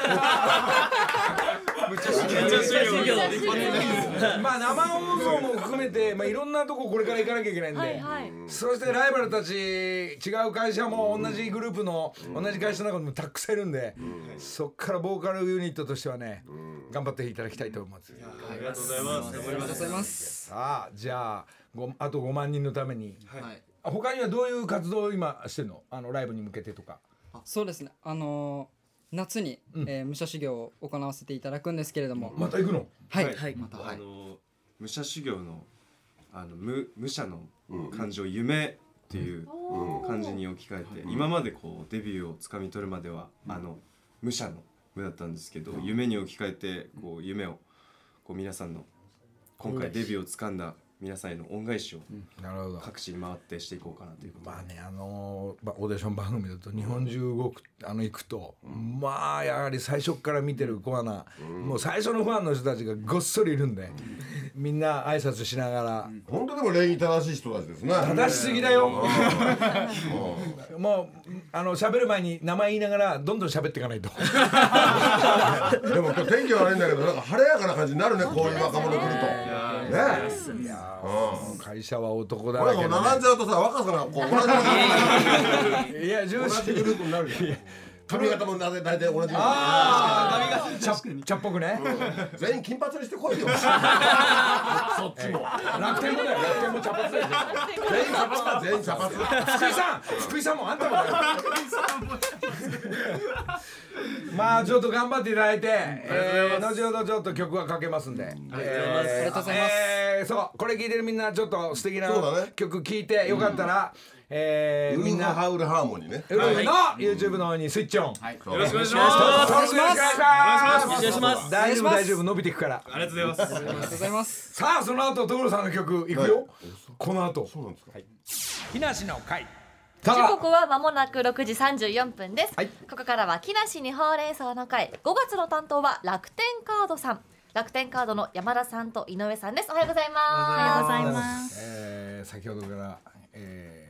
[SPEAKER 1] まあ生放送も含めて、まあ、いろんなとここれから行かなきゃいけないんで、
[SPEAKER 4] はいはい。
[SPEAKER 1] そしてライバルたち違う会社も同じグループの同じ会社の中にもたくさんいるんで、そっからボーカルユニットとしてはね、頑張っていただきたいと思います。
[SPEAKER 6] ありがとうございます。頑張り
[SPEAKER 7] ありがとうございます
[SPEAKER 1] さあじゃあごあと5万人のために。
[SPEAKER 7] はい。
[SPEAKER 1] あ他にはどういう活動を今してるの？あのライブに向けてとか。
[SPEAKER 8] そうですね。あのー夏に、えー武者修行を行わせていただくんですけれども、
[SPEAKER 1] また行くの？
[SPEAKER 8] はい、
[SPEAKER 5] はい。
[SPEAKER 7] また。はい
[SPEAKER 6] あの武者修行のあの無武者の漢字を夢っていう漢字に置き換えて、今までこうデビューをつかみ取るまでは、あの武者の無だったんですけど、夢に置き換えてこう夢をこう皆さんの今回デビューをつかんだ皆さんへの恩返しを
[SPEAKER 1] なるほど。
[SPEAKER 6] 各地に回ってしていこうかなということで、
[SPEAKER 1] まあねあのーまあオーディション番組だと日本中動くあの行くと、まあやはり最初から見てるコアな、もう最初のファンの人たちがごっそりいるんで、みんな挨拶しながら、
[SPEAKER 3] 本当でも礼儀正しい人たちですね。
[SPEAKER 1] 正しすぎだよ。<laughs> もうあの喋る前に名前言いながらどんどん喋っていかないと。<laughs>
[SPEAKER 3] でも今日天気悪いんだけどなんか晴れやかな感じになるねこういう若者来るとね。
[SPEAKER 1] いやー会社は男だらけでね。
[SPEAKER 3] 並んじゃうとさ若さがこう同じ。
[SPEAKER 1] いや重
[SPEAKER 3] 同
[SPEAKER 1] 視
[SPEAKER 3] じグループになるじゃん髪型も大体大体同じ
[SPEAKER 1] ああ茶茶っぽくね。
[SPEAKER 3] 全員金髪にしてこいよ。<laughs> そっちも。
[SPEAKER 1] 楽天もだよ。楽天も茶髪だよ。
[SPEAKER 3] 全員茶髪だ全員茶髪
[SPEAKER 1] 福井さん福井さんもあんたもだよ。<laughs> まあちょっと頑張っていただいて、えー、後ほどちょっと曲はかけますんで、えー
[SPEAKER 8] ありがとうございます。
[SPEAKER 1] えーそうこれ聞いてるみんなちょっと素敵な曲聞いてよかったら、えー、みんな。
[SPEAKER 3] ハウルハーモニーね。
[SPEAKER 1] ウルフの YouTube の方にスイッチオン、
[SPEAKER 2] はい。
[SPEAKER 6] よろしくお願いし
[SPEAKER 1] お
[SPEAKER 6] ます。
[SPEAKER 1] 願いします。
[SPEAKER 5] お願いします。
[SPEAKER 1] 大丈夫？大丈夫。伸びていくから。
[SPEAKER 6] ありがとうございます。
[SPEAKER 8] ありがとうございます
[SPEAKER 1] さあその後所さんの曲いくよ、この後。
[SPEAKER 3] そうなんですか。
[SPEAKER 1] 木梨の会
[SPEAKER 4] 時刻は間もなく6時34分です、
[SPEAKER 1] はい。
[SPEAKER 4] ここからは木梨にほうれん草の会。5月の担当は楽天カードさん。楽天カードの山田さんと井上さんです。おはようございます。
[SPEAKER 9] おはようございます。
[SPEAKER 1] えー先ほどから、えー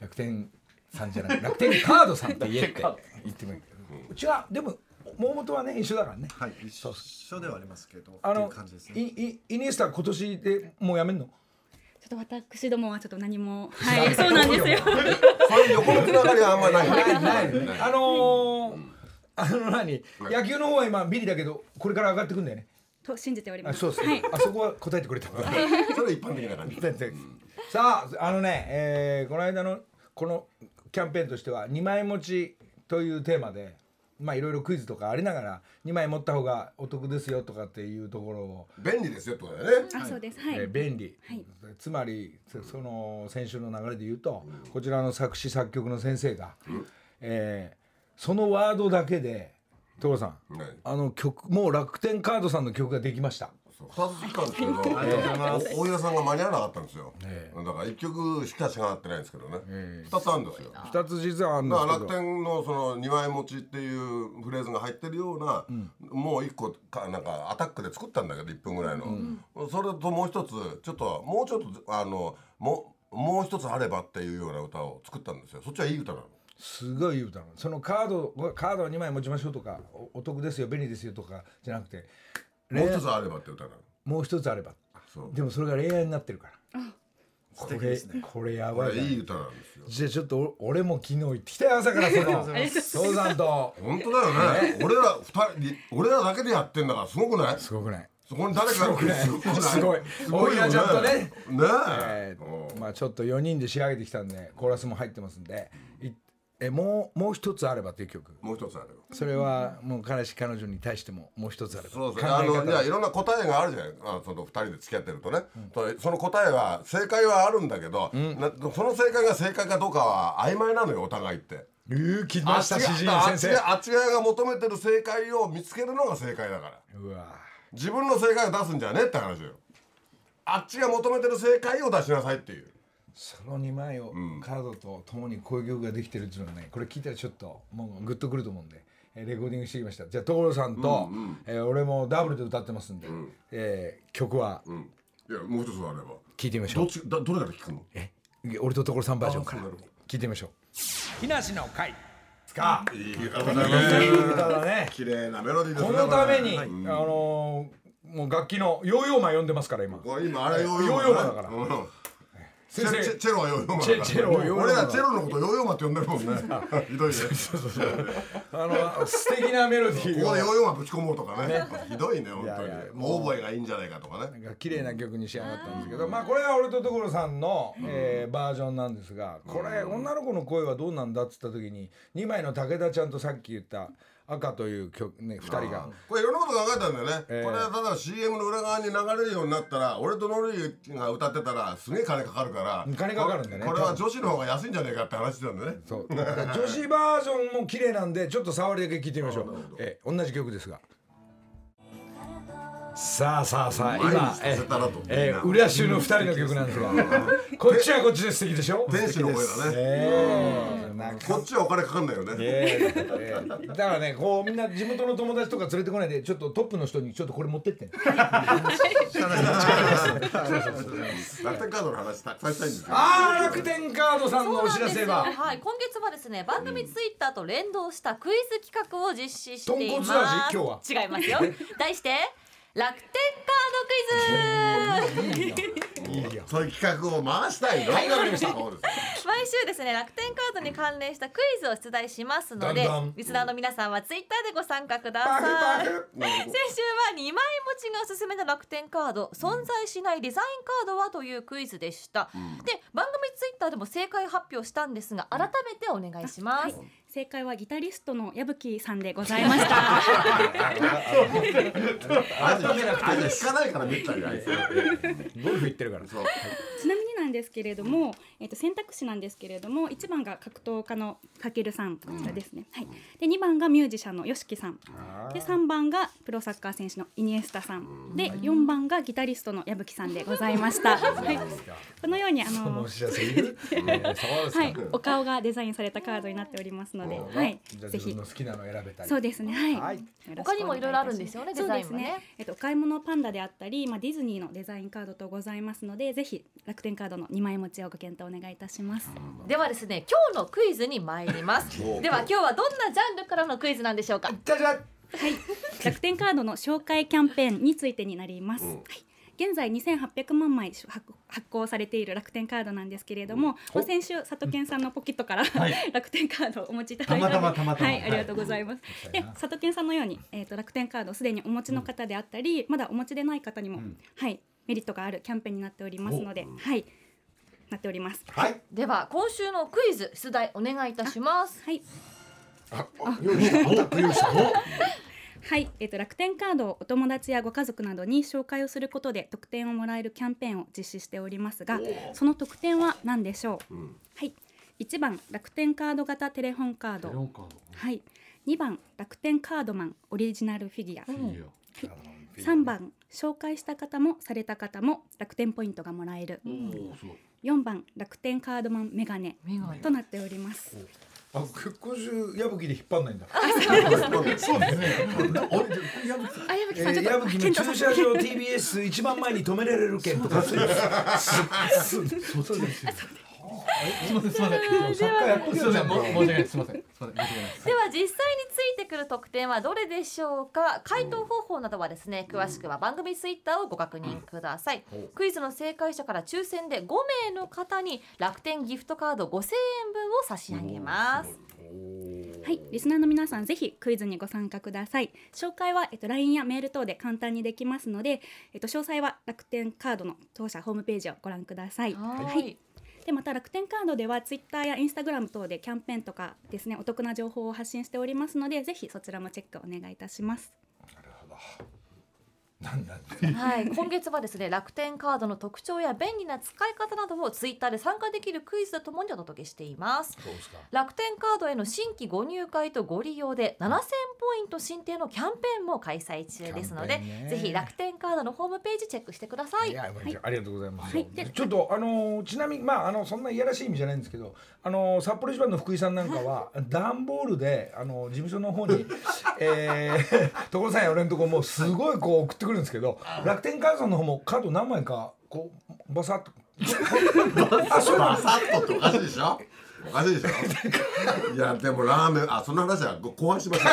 [SPEAKER 1] 楽天さんじゃない楽天カードさんって言えって言ってもいいけどうちはでも大元はね一緒だからね
[SPEAKER 10] はい、一緒ではありますけど、
[SPEAKER 1] あの
[SPEAKER 10] 感じです
[SPEAKER 1] い
[SPEAKER 10] ね。
[SPEAKER 1] いイニエスタ今年でもうやめんの？
[SPEAKER 9] ちょっと私どもはちょっと何も、<laughs> はい、そうなんですよ。
[SPEAKER 3] そういう横のつながりはあんまない
[SPEAKER 1] ないないあのーあの何野球の方は今ビリだけどこれから上がってくんだよね
[SPEAKER 9] と信じております。
[SPEAKER 1] あそうです、
[SPEAKER 9] はい。
[SPEAKER 1] あそこは答えてくれた
[SPEAKER 3] それ一般的な感じ
[SPEAKER 1] さああのね、えーこの間のこのキャンペーンとしては2枚持ちというテーマでまあいろいろクイズとかありながら2枚持った方がお得ですよとかっていうところを。
[SPEAKER 3] 便利ですよってことだよね。
[SPEAKER 9] あ、そうです。はい。
[SPEAKER 1] えー便利、
[SPEAKER 9] はい。
[SPEAKER 1] つまりそその先週の流れで言うと、こちらの作詞作曲の先生が、えーそのワードだけで所さん
[SPEAKER 3] 何
[SPEAKER 1] あの曲もう楽天カードさんの曲ができました
[SPEAKER 3] 2つ来たんですけどお大岩さんが間に合わなかったんですよ。
[SPEAKER 1] え
[SPEAKER 3] だから1曲しかしかなってないんですけどね。2つあるんですよ。
[SPEAKER 1] 2つ実はあるんですけど。
[SPEAKER 3] 楽天のその2枚持ちっていうフレーズが入ってるような、もう1個かなんかアタックで作ったんだけど1分ぐらいの、それともう一つちょっともうちょっとあのももう一つあればっていうような歌を作ったんですよ。そっちはいい歌なの。
[SPEAKER 1] すごいいい歌なの。そのカードカードを2枚持ちましょうとかおお得ですよ便利ですよとかじゃなくて
[SPEAKER 3] もう一つあればって歌なの？
[SPEAKER 1] もう一つあれば。
[SPEAKER 3] そう。
[SPEAKER 1] でもそれが恋愛になってるから。これこれや
[SPEAKER 3] こ
[SPEAKER 1] ばい。ない
[SPEAKER 3] れい歌なんですよ。
[SPEAKER 1] じゃあちょっとお俺も昨日行ってきたよ朝からその。<laughs> 父さんと。
[SPEAKER 3] 本当だよね。俺ら二人俺らだけでやってんだからすごくない？
[SPEAKER 1] すごくない。
[SPEAKER 3] そこに誰かがすごくない。
[SPEAKER 1] すごい。
[SPEAKER 3] よ
[SPEAKER 1] 大岩ちゃんとね。
[SPEAKER 3] ね
[SPEAKER 1] え。
[SPEAKER 3] え
[SPEAKER 1] ーまあちょっと4人で仕上げてきたんでコーラスも入ってますんでいえもうもう一つあればっていう曲。
[SPEAKER 3] もう一つあれば。
[SPEAKER 1] それはもう彼氏彼女に対してももう一つあれば。
[SPEAKER 3] そうそう
[SPEAKER 1] 考え
[SPEAKER 3] あの
[SPEAKER 1] 方
[SPEAKER 3] いやいろんな答えがあるじゃない。あその二人で付き合ってるとね、とその答えは正解はあるんだけど、なその正解が正解かどうかは曖昧なのよお互いって。
[SPEAKER 1] うー来ました詩人
[SPEAKER 3] があっ
[SPEAKER 1] 先生
[SPEAKER 3] あっち側が求めてる正解を見つけるのが正解だから。
[SPEAKER 1] うわ。
[SPEAKER 3] 自分の正解を出すんじゃねえって話よ。あっちが求めてる正解を出しなさいっていう
[SPEAKER 1] その2枚をカードとともにこういう曲ができてるっていうのはねこれ聞いたらちょっともうグッとくると思うんで、えーレコーディングしてきました。じゃあ所さんと、えー俺もダブルで歌ってますんで、えー曲は
[SPEAKER 3] うん。いやもう一つあれば。
[SPEAKER 1] 聞いてみましょう。
[SPEAKER 3] どっちだどれから聞くの？
[SPEAKER 1] え？俺と所さんバージョンから。聞いてみましょう。木梨の会。か
[SPEAKER 3] いい歌だね。
[SPEAKER 1] いい歌だね。
[SPEAKER 3] 綺麗なメロディーです
[SPEAKER 1] こ
[SPEAKER 3] ね
[SPEAKER 1] のために、
[SPEAKER 3] これ
[SPEAKER 1] あのーもう楽器のヨーヨーマン呼んでますから今。
[SPEAKER 3] 今あれヨー
[SPEAKER 1] ヨーヨーマンだから。
[SPEAKER 3] うんチェチェチェロはヨーヨーマ俺ら。チェロのことヨーヨーマンって呼んでるもんね。<laughs> ひどいね。<laughs>
[SPEAKER 1] あの素敵なメロディーを
[SPEAKER 3] ここでヨーヨーマンぶち込もうとかね。ひどいね本当に。大覚えがいいんじゃないかとかね。
[SPEAKER 1] なんか綺麗な曲に仕上がったんですけど、まあこれは俺と所さんの、えーバージョンなんですがこれ女の子の声はどうなんだっつった時に2枚の武田ちゃんとさっき言った赤という曲ね2人が。
[SPEAKER 3] これいろんなこと考えたんだよね、
[SPEAKER 1] ええ。
[SPEAKER 3] これ例えば CM の裏側に流れるようになったら俺とノリが歌ってたらすげえ金かかるから
[SPEAKER 1] 金かかるんだね
[SPEAKER 3] これは女子の方が安いんじゃねえかって話してたんだよね。
[SPEAKER 1] そう。女子バージョンも綺麗なんでちょっと触りだけ聞いてみましょう、えー同じ曲ですが。さあさあさあ今
[SPEAKER 3] させたらと。
[SPEAKER 1] えー、浦州の2人の曲なんですが。こっちはこっちで素敵でしょ？
[SPEAKER 3] 天使の声だね。
[SPEAKER 1] えー
[SPEAKER 3] こっちはお金かかんないよね、
[SPEAKER 1] えーえ。ーだからねこうみんな地元の友達とか連れてこないでちょっとトップの人にちょっとこれ持ってって。<laughs>
[SPEAKER 3] 楽天カードの話たくさんしたいんですよ。
[SPEAKER 1] あー楽天カードさんのお知らせは。
[SPEAKER 4] はい、今月はですね番組ツイッターと連動したクイズ企画を実施しています。
[SPEAKER 1] 豚骨味今
[SPEAKER 4] 違いますよ。題して楽天カードクイズ <laughs>
[SPEAKER 3] そういう企画を回したいの？
[SPEAKER 1] はい。わかりました
[SPEAKER 3] そうです
[SPEAKER 4] 毎週ですね楽天カードに関連したクイズを出題しますのでリスナーの皆さんはツイッターでご参加ください。先週は2枚持ちがおすすめの楽天カード。存在しないデザインカードはというクイズでした、で番組ツイッターでも正解発表したんですが改めてお願いします、
[SPEAKER 9] 正解はギタリストの矢吹さんでございました。ちなみになんですけれども、えっと選択肢なんですけれども、1番が格闘家のかけるさんこちらですね。はい。で2番がミュージシャンのよしきさん。で3番がプロサッカー選手のイニエスタさん。で4番がギタリストの矢吹さんでございました。はい。このようにあ
[SPEAKER 1] その
[SPEAKER 9] はいお顔がデザインされたカードになっておりますので、はいぜひ
[SPEAKER 1] 自分の好きなの選べたり
[SPEAKER 9] そうですねはい。
[SPEAKER 1] はい
[SPEAKER 4] 他にもいろいろあるんですよねデザインもね
[SPEAKER 9] そうですね。えっとお買い物パンダであったり、まあディズニーのデザインカードとございますので、ぜひ楽天カードの2枚持ちをご検討お願いいたします。
[SPEAKER 4] ではですね今日のクイズに参ります。<laughs> では今日はどんなジャンルからのクイズなんでしょうか？
[SPEAKER 1] じゃじゃ
[SPEAKER 9] 楽天カードの紹介キャンペーンについてになります。はい。現在2800万枚発発行されている楽天カードなんですけれども、まあ、先週佐藤健さんのポケットから、<laughs> 楽天カードをお持ちいただいたので
[SPEAKER 10] たまたまたまたま
[SPEAKER 9] はいありがとうございます、で佐藤健さんのように、えー、と楽天カードをすでにお持ちの方であったり、まだお持ちでない方にも、はいメリットがあるキャンペーンになっておりますので、はいなっております。
[SPEAKER 1] はい。
[SPEAKER 4] では今週のクイズ出題お願いいたします。
[SPEAKER 9] はい。
[SPEAKER 1] 用意した。また用意した <laughs>
[SPEAKER 9] はい、えっ、と楽天カードをお友達やご家族などに紹介をすることで得点をもらえるキャンペーンを実施しておりますが、その特典は何でしょう？はい、1番楽天カード型テレホンカード。はい、2番楽天カードマンオリジナルフィギュア。はい、3番紹介した方もされた方も楽天ポイントがもらえる。4番楽天カードマンメガネとなっております。
[SPEAKER 1] あ今週矢吹で引っ張んないんだ。
[SPEAKER 10] そう。ですね。
[SPEAKER 9] あ、矢吹
[SPEAKER 1] え
[SPEAKER 9] さん、ちょっと
[SPEAKER 1] ー矢吹の駐車場 TBS 一番前に止められる券とか。そう
[SPEAKER 10] そうです。すみませんすみません。すみません申し訳ないですすみません。すみません申し訳ない。で
[SPEAKER 4] は実際についてくる特典はどれでしょうか？回答方法などはですね詳しくは番組ツイッターをご確認ください。クイズの正解者から抽選で5名の方に楽天ギフトカード5000円分を差し上げます。
[SPEAKER 9] はい、リスナーの皆さんぜひクイズにご参加ください。紹介はえっと LINE やメール等で簡単にできますので、えっと詳細は楽天カードの当社ホームページをご覧ください。
[SPEAKER 4] はい
[SPEAKER 9] でまた楽天カードではツイッターやインスタグラム等でキャンペーンとかですねお得な情報を発信しておりますのでぜひそちらもチェックお願いいたします。
[SPEAKER 1] なるほど
[SPEAKER 4] はい、今月はですね楽天カードの特徴や便利な使い方などをツイッターで参加できるクイズとともにお届けしています。
[SPEAKER 1] そうですか。
[SPEAKER 4] 楽天カードへの新規ご入会とご利用で7000ポイント進呈のキャンペーンも開催中ですので、
[SPEAKER 1] ね。
[SPEAKER 4] ぜひ楽天カードのホームページチェックしてください。
[SPEAKER 1] いや、ありがとうございます。
[SPEAKER 9] はい。で
[SPEAKER 1] ちょっとあのーちなみにまああのそんないやらしい意味じゃないんですけど、あのー札幌一番の福井さんなんかは <laughs> 段ボールであのー事務所の方に、えー、<laughs> 所さんや俺のとこもうすごいこう送ってくるんですけど、楽天カードさんの方もカード何枚かこうバサッと。あ、そう
[SPEAKER 3] バサッとっておかしいでしょ？おかしいでしょ？<laughs> いやでもラーメンあその話はご後半しましょ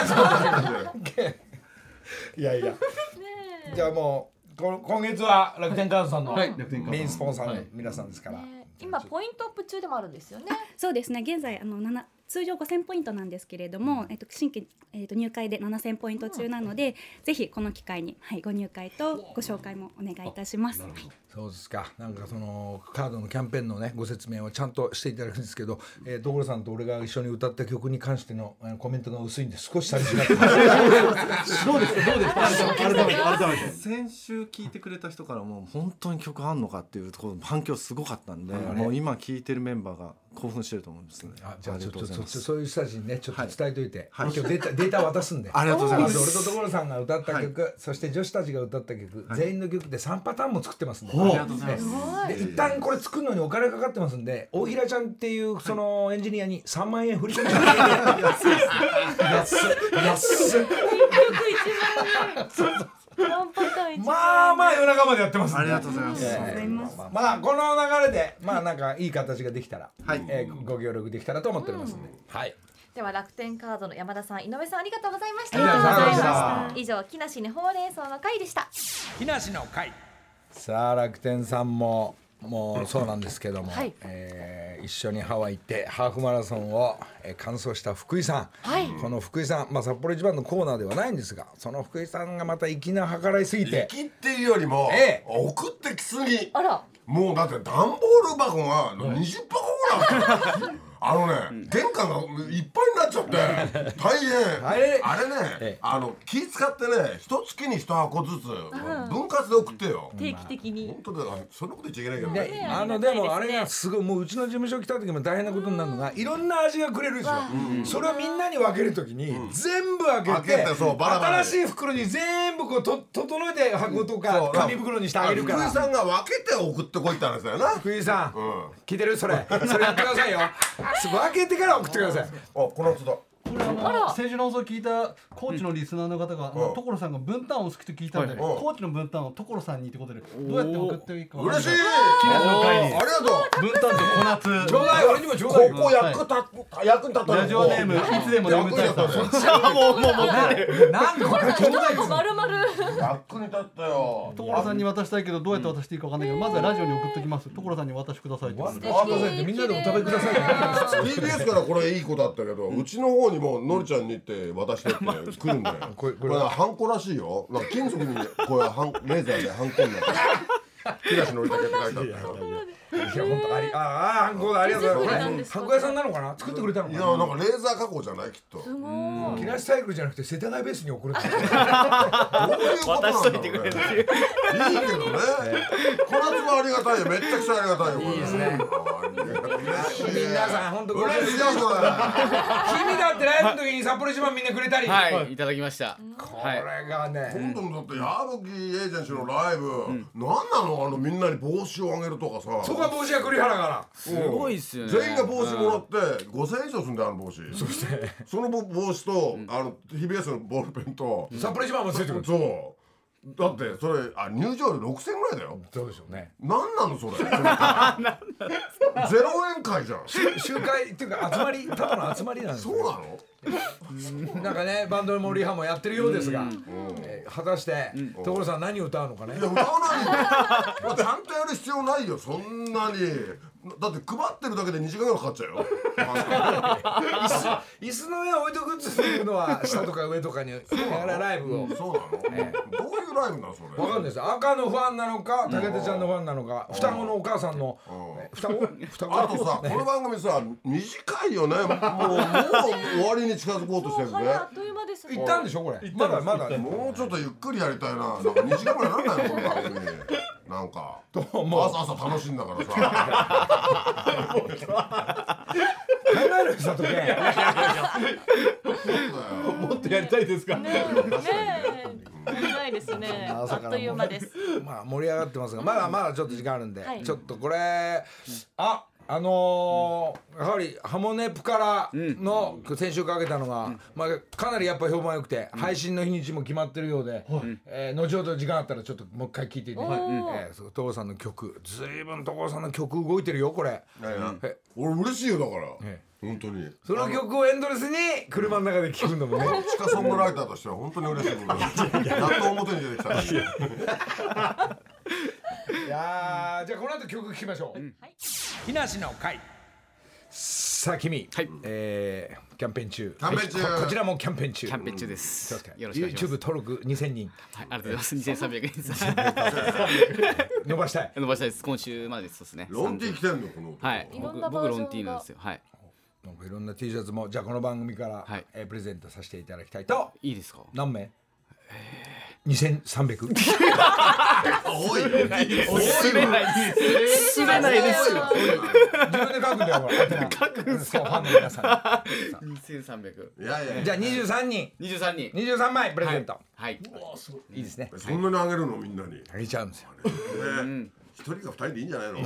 [SPEAKER 3] う。<laughs>
[SPEAKER 1] いやいや。じゃあもうこ今月は楽天カードさんのメインスポンサーの皆さんですから。
[SPEAKER 4] ね今ポイントアップ中でもあるんですよね。
[SPEAKER 9] そうですね。現在あの7通常5000ポイントなんですけれども、えっと、新規、えっと、入会で7000ポイント中なので、ぜひこの機会に、はい、ご入会とご紹介もお願いいたします。はい。
[SPEAKER 1] そうですか。なんかそのカードのキャンペーンのねご説明をちゃんとしていただくんですけど、えー、所さんと俺が一緒に歌った曲に関してのえーコメントが薄いんで少し寂しがってます。<laughs>
[SPEAKER 10] どうですか？どうですか？改めて改めて。
[SPEAKER 11] 先週聞いてくれた人からも本当に曲あんのかっていうところの反響すごかったんで、もう今聞いてるメンバーが興奮してると思うんですね。
[SPEAKER 1] あじゃあちょっと
[SPEAKER 11] りがとうございます。
[SPEAKER 1] そそういう人たちにねちょっと
[SPEAKER 11] はい。
[SPEAKER 1] 伝えといて、
[SPEAKER 11] はい。
[SPEAKER 1] 今日データ <laughs> データ渡すんで。
[SPEAKER 11] ありがとうございます。
[SPEAKER 1] 俺と所さんが歌った曲、そして女子たちが歌った曲、全員の曲で3パターンも作ってますんで。
[SPEAKER 11] ありがとうございます。
[SPEAKER 1] で一旦これ作るのにお金かかってますんで大平ちゃんっていうそのエンジニアに3万円振り込んで。<laughs> 安い安い安い
[SPEAKER 4] 何パターン一番
[SPEAKER 1] まあまあ夜中までやってますんで。
[SPEAKER 11] ありがとうございます。
[SPEAKER 1] ええまあこの流れでまあなんかいい形ができたら、
[SPEAKER 11] はい。
[SPEAKER 1] えーご協力できたらと思っておりますんで、はい。
[SPEAKER 4] では楽天カードの山田さん井上さんありがとうございました。
[SPEAKER 1] ありがとうございました。
[SPEAKER 4] 以上木梨にほうれん草の会でした。
[SPEAKER 1] 木梨の会。さあ楽天さんももうそうなんですけども、
[SPEAKER 4] はい。
[SPEAKER 1] えー一緒にハワイ行ってハーフマラソンを、えー完走した福井さん、
[SPEAKER 4] はい。
[SPEAKER 1] この福井さん、まあ、札幌一番のコーナーではないんですがその福井さんがまた粋な計らいすぎて
[SPEAKER 3] 駅っていうよりも、
[SPEAKER 1] ええ。
[SPEAKER 3] 送ってきすぎ。
[SPEAKER 4] あら。
[SPEAKER 3] もうだって段ボール箱が20箱ぐらいあるあのね、玄関がいっぱいになっちゃって <laughs> 大変。
[SPEAKER 1] あれ
[SPEAKER 3] あれね、
[SPEAKER 1] ええ。
[SPEAKER 3] あの気使ってね一月に一箱ずつ、分割で送ってよ、
[SPEAKER 4] 定期的に。
[SPEAKER 3] 本当だ。あそんなこと言っちゃいけないけど
[SPEAKER 1] で
[SPEAKER 3] ね。
[SPEAKER 1] あのでもあれがすごいもううちの事務所来た時も大変なことになるのがいろんな味がくれるんですよ、それをみんなに分ける時に全部開けて,、
[SPEAKER 3] 開けてそうバラバラ
[SPEAKER 1] 新しい袋に全部こうと整えて箱とか紙袋にしてあげるから。
[SPEAKER 3] 福井さんが分けて送ってこいって話だよな。
[SPEAKER 1] 福井さん、
[SPEAKER 3] うん。
[SPEAKER 1] 聞いてる？それ。それやってくださいよ分 <laughs> けてから送ってください。
[SPEAKER 3] あこの人だ
[SPEAKER 4] あら。
[SPEAKER 10] 先週の放送聞いた高知のリスナーの方が、あの
[SPEAKER 3] うん
[SPEAKER 10] 所さんが分担を好きと聞いたんで、
[SPEAKER 3] はい。
[SPEAKER 10] 高知の分担を所さんにってことでどうやって送っていいか
[SPEAKER 3] 嬉しい。
[SPEAKER 10] 木梨の会に
[SPEAKER 3] ありがとう。
[SPEAKER 10] 分担と小夏。
[SPEAKER 1] ちょうだい俺にもちょうだい。よ
[SPEAKER 3] ここ役立た役に立った
[SPEAKER 10] ラジオネームいつでも眠たいさん
[SPEAKER 3] 役に立った
[SPEAKER 5] もうもう持ってる
[SPEAKER 1] なんでこれ
[SPEAKER 4] 一箱丸々。
[SPEAKER 3] 役に立ったよ。
[SPEAKER 10] 所さんに渡したいけどどうやって渡していいかわかんないけど、まずはラジオに送っときます。所さんに渡してくださいって
[SPEAKER 1] ワンタッチくださいってみんなでお食べくださいって
[SPEAKER 3] TBS からこれいい子だったけど、うちの方にものりちゃんに行って渡してって <laughs> 来るんだよ。こ <laughs> れこれ。ハンコらしいよ。なんか金属にこういうハンレーザーでハンコになって。<laughs> 木梨のりたけって書いてあったよ
[SPEAKER 1] いや本当ありああハンコだありがとうございます。これハンコ屋さんなのかな？作ってくれたの
[SPEAKER 3] いや
[SPEAKER 1] かな
[SPEAKER 3] なんかレーザー加工じゃないきっと。
[SPEAKER 4] すごい。
[SPEAKER 1] 木梨サイクルじゃなくて世田谷ベースに送るって。<laughs>
[SPEAKER 3] どういうことなんだろうね。いいけどね。小夏はありがたいよ。めっちゃくちゃありがたいよいいですね。
[SPEAKER 1] 皆さん本当ご
[SPEAKER 3] 嬉しいこれ
[SPEAKER 1] 君だってライブの時に札幌一番みんなくれたり。
[SPEAKER 2] はいいただきました。
[SPEAKER 1] こ
[SPEAKER 2] はい。
[SPEAKER 1] れがね。
[SPEAKER 3] 今度のだって矢吹エージェンシーのライブ、なんなの？あのみんなに帽子をあげるとかさ。
[SPEAKER 1] そこは帽子が栗原から。
[SPEAKER 2] すごいっすよね。
[SPEAKER 3] 全員が帽子もらって5000円以上すんだよあの帽子。そしてその帽子と、あの TBS のボールペンと、
[SPEAKER 1] 札幌一番もついてくる
[SPEAKER 3] そう。だってそれあ入場料6000円ぐらいだよ。
[SPEAKER 1] そうでしょうね。
[SPEAKER 3] なんなのそれ。<laughs> ゼロ円会じゃん。
[SPEAKER 1] 集会っていうか集まりただの集まりなんです
[SPEAKER 3] そうなの？
[SPEAKER 1] なんかねバンドのリハもやってるようですが、えー果たして所さん何を歌うのかね？
[SPEAKER 3] いや歌わないよ。ま <laughs> あちゃんとやる必要ないよそんなにだって配ってるだけで2時間ぐらいかかっちゃうよ。<laughs>
[SPEAKER 1] 椅子椅子の上置いとくっていうのは下とか上とかにだからライブを。
[SPEAKER 3] そうなの、どういうライブなのそれ？
[SPEAKER 1] わかんないです。赤のファンなのか武田ちゃんのファンなのか双子のお母さんのえ双子？双子？
[SPEAKER 3] あとさ、この番組さ短いよね。もうもう終わりに近づこうとしてるね
[SPEAKER 4] はいあっという間ですね
[SPEAKER 1] 行ったんでしょこれ。まだまだ。
[SPEAKER 3] もうちょっとゆっくりやりたいな。なんか2時間ぐらいなんないのこの番組なんか
[SPEAKER 1] もう。
[SPEAKER 3] 朝朝楽しいんだからさ。
[SPEAKER 1] 考えるよ佐藤健。
[SPEAKER 10] もっとやりたいですか？
[SPEAKER 4] ねえ。ないですね。あっという間です。
[SPEAKER 1] まあ盛り上がってますがまだまだちょっと時間あるんで、
[SPEAKER 4] はい。
[SPEAKER 1] ちょっとこれああのーやはりハモネプからの先週かけたのが、まあ、かなりやっぱ評判良くて、配信の日にちも決まってるようで、えー後ほど時間あったらちょっともう一回聞いていただいて、えーそう所さんの曲ずいぶん所さんの曲動いてるよこれ。え
[SPEAKER 3] 俺嬉しいよだから。
[SPEAKER 1] え
[SPEAKER 3] 本当に。
[SPEAKER 1] その曲をエンドレスに車の中で聴くのもね。
[SPEAKER 3] 地下ソングライターとしては本当に嬉しいことですやっと表に出てきた。<laughs>
[SPEAKER 1] いやーじゃあこの後曲聴きましょう。木梨の会。さあ君、えーキャンペーン中。
[SPEAKER 3] キャンペーン中。
[SPEAKER 1] はいここちらもキャンペーン中。
[SPEAKER 2] キャンペーン中です。
[SPEAKER 1] そうですか。
[SPEAKER 2] よろしくお願いします。
[SPEAKER 1] YouTube 登録2000人。
[SPEAKER 2] はいありがとうございます。2300円です。
[SPEAKER 1] 伸ばしたい。<laughs>
[SPEAKER 2] 伸ばしたいです。今週までです。そうですね。
[SPEAKER 3] ロンティー来てんのこの
[SPEAKER 2] はい。
[SPEAKER 4] いろん
[SPEAKER 2] 僕僕ロンティーなんですよ。はい。
[SPEAKER 1] なんかいろんな T シャツもじゃあこの番組から、
[SPEAKER 2] はい
[SPEAKER 1] えープレゼントさせていただきたいと。
[SPEAKER 2] いいですか？
[SPEAKER 1] 何名？？2300
[SPEAKER 3] 多いよ。
[SPEAKER 2] すれないすれないですよ。
[SPEAKER 1] 自分で書くんだよ書くんすかファンの皆さ
[SPEAKER 2] 2300
[SPEAKER 3] いやいや
[SPEAKER 1] んじゃあ23人。
[SPEAKER 2] 23人。
[SPEAKER 1] 23枚プレゼント、
[SPEAKER 2] はい。
[SPEAKER 1] い、いですね。
[SPEAKER 3] そんなにあげるのみんなに。ね
[SPEAKER 1] あげちゃうんですよ
[SPEAKER 3] 一人か二人でいいんじゃないの？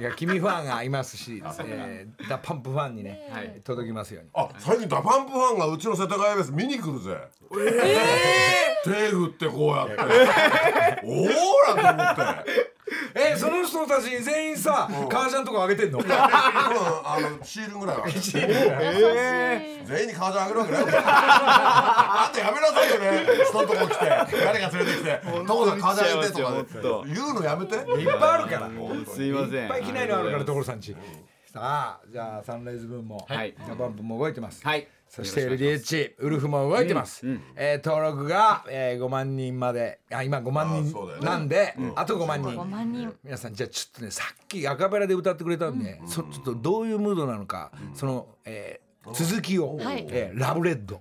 [SPEAKER 1] いや君ファンがいますし、えー、 DA PUMP ファンにね、
[SPEAKER 2] はい。
[SPEAKER 1] 届きますように。
[SPEAKER 3] あ最近 DA PUMP ファンがうちの世田谷ベース見に来るぜ。手振ってこうやって。<laughs> おおらと思って <laughs>
[SPEAKER 1] えー、その人たちに全員さ革ジャンとかあげてんの？
[SPEAKER 3] うんあのシールぐらいは。<laughs> 全員に革ジャンあげるわけない。よ <laughs> あんたやめなさいよね。人のとこ来て。誰が連れてきて「所さん革ジャンあげて」とか言うのやめて。
[SPEAKER 1] いっぱいあるから。
[SPEAKER 2] すいません
[SPEAKER 1] いっぱい着ないのあるから所さんちさあじゃあサンライズムーンも、
[SPEAKER 2] はい。
[SPEAKER 1] DA PUMP も動いてます、
[SPEAKER 2] はい。
[SPEAKER 1] そして LDH ウルフも動いてます、えー登録が、えー、5万人まであ今5万人なんであ,、と5万人。
[SPEAKER 4] 5万人。
[SPEAKER 1] 皆さんじゃあちょっとねさっきアカペラで歌ってくれたんで、そちょっとどういうムードなのか、その、えー続きを、
[SPEAKER 4] はい。
[SPEAKER 1] えーラブレッド、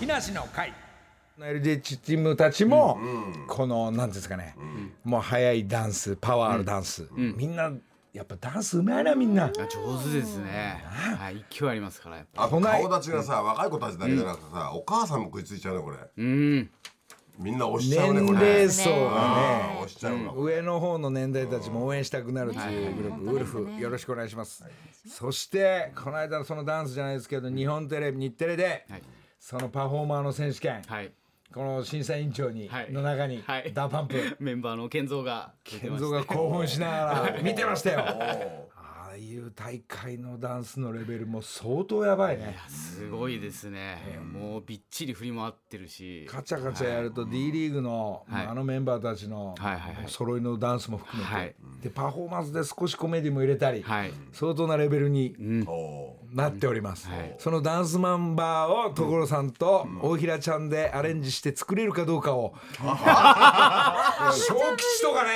[SPEAKER 1] 木梨の会。LDH チームたちも、このなんていうんですかね、もう速いダンスパワーあるダンス、みんなやっぱダンスうまいなみんな。
[SPEAKER 2] あ上手ですね。はい勢いありますからやっぱ
[SPEAKER 3] あと顔立ちがさ若い子たちだけじゃなくてさお母さんも食いついちゃうねこれ。
[SPEAKER 2] うん。
[SPEAKER 3] みんな押しちゃうね
[SPEAKER 1] 年
[SPEAKER 3] これ。
[SPEAKER 1] 齢層
[SPEAKER 3] あ
[SPEAKER 1] が
[SPEAKER 3] ー
[SPEAKER 1] ね
[SPEAKER 3] 押しちゃうわ。
[SPEAKER 1] 上の方の年代たちも応援したくなるというグループ、ウルフよろしくお願いします、そしてこの間のそのダンスじゃないですけど日本テレビ日テレで、
[SPEAKER 2] はい。
[SPEAKER 1] そのパフォーマーの選手権、
[SPEAKER 2] はい
[SPEAKER 1] この審査委員長に、
[SPEAKER 2] はい。
[SPEAKER 1] の中に、
[SPEAKER 2] はい。
[SPEAKER 1] ダーパンプ <laughs>
[SPEAKER 2] メンバーの健三が
[SPEAKER 1] 健三が興奮しながら見てましたよ。<laughs> ああいう大会のダンスのレベルも相当やばいね。
[SPEAKER 2] すごいですね、もうびっちり振り回ってるし。
[SPEAKER 1] カチャカチャやると D リーグの、
[SPEAKER 2] はい。
[SPEAKER 1] あのメンバーたちの
[SPEAKER 2] はいはいはい。
[SPEAKER 1] 揃いのダンスも含めて、
[SPEAKER 2] はい。
[SPEAKER 1] でパフォーマンスで少しコメディも入れたり、
[SPEAKER 2] はい。
[SPEAKER 1] 相当なレベルに。
[SPEAKER 3] お
[SPEAKER 1] なっております、
[SPEAKER 2] はい。
[SPEAKER 1] そのダンスナンバーを所さんと大平ちゃんでアレンジして作れるかどうかを。<laughs> 小吉とかね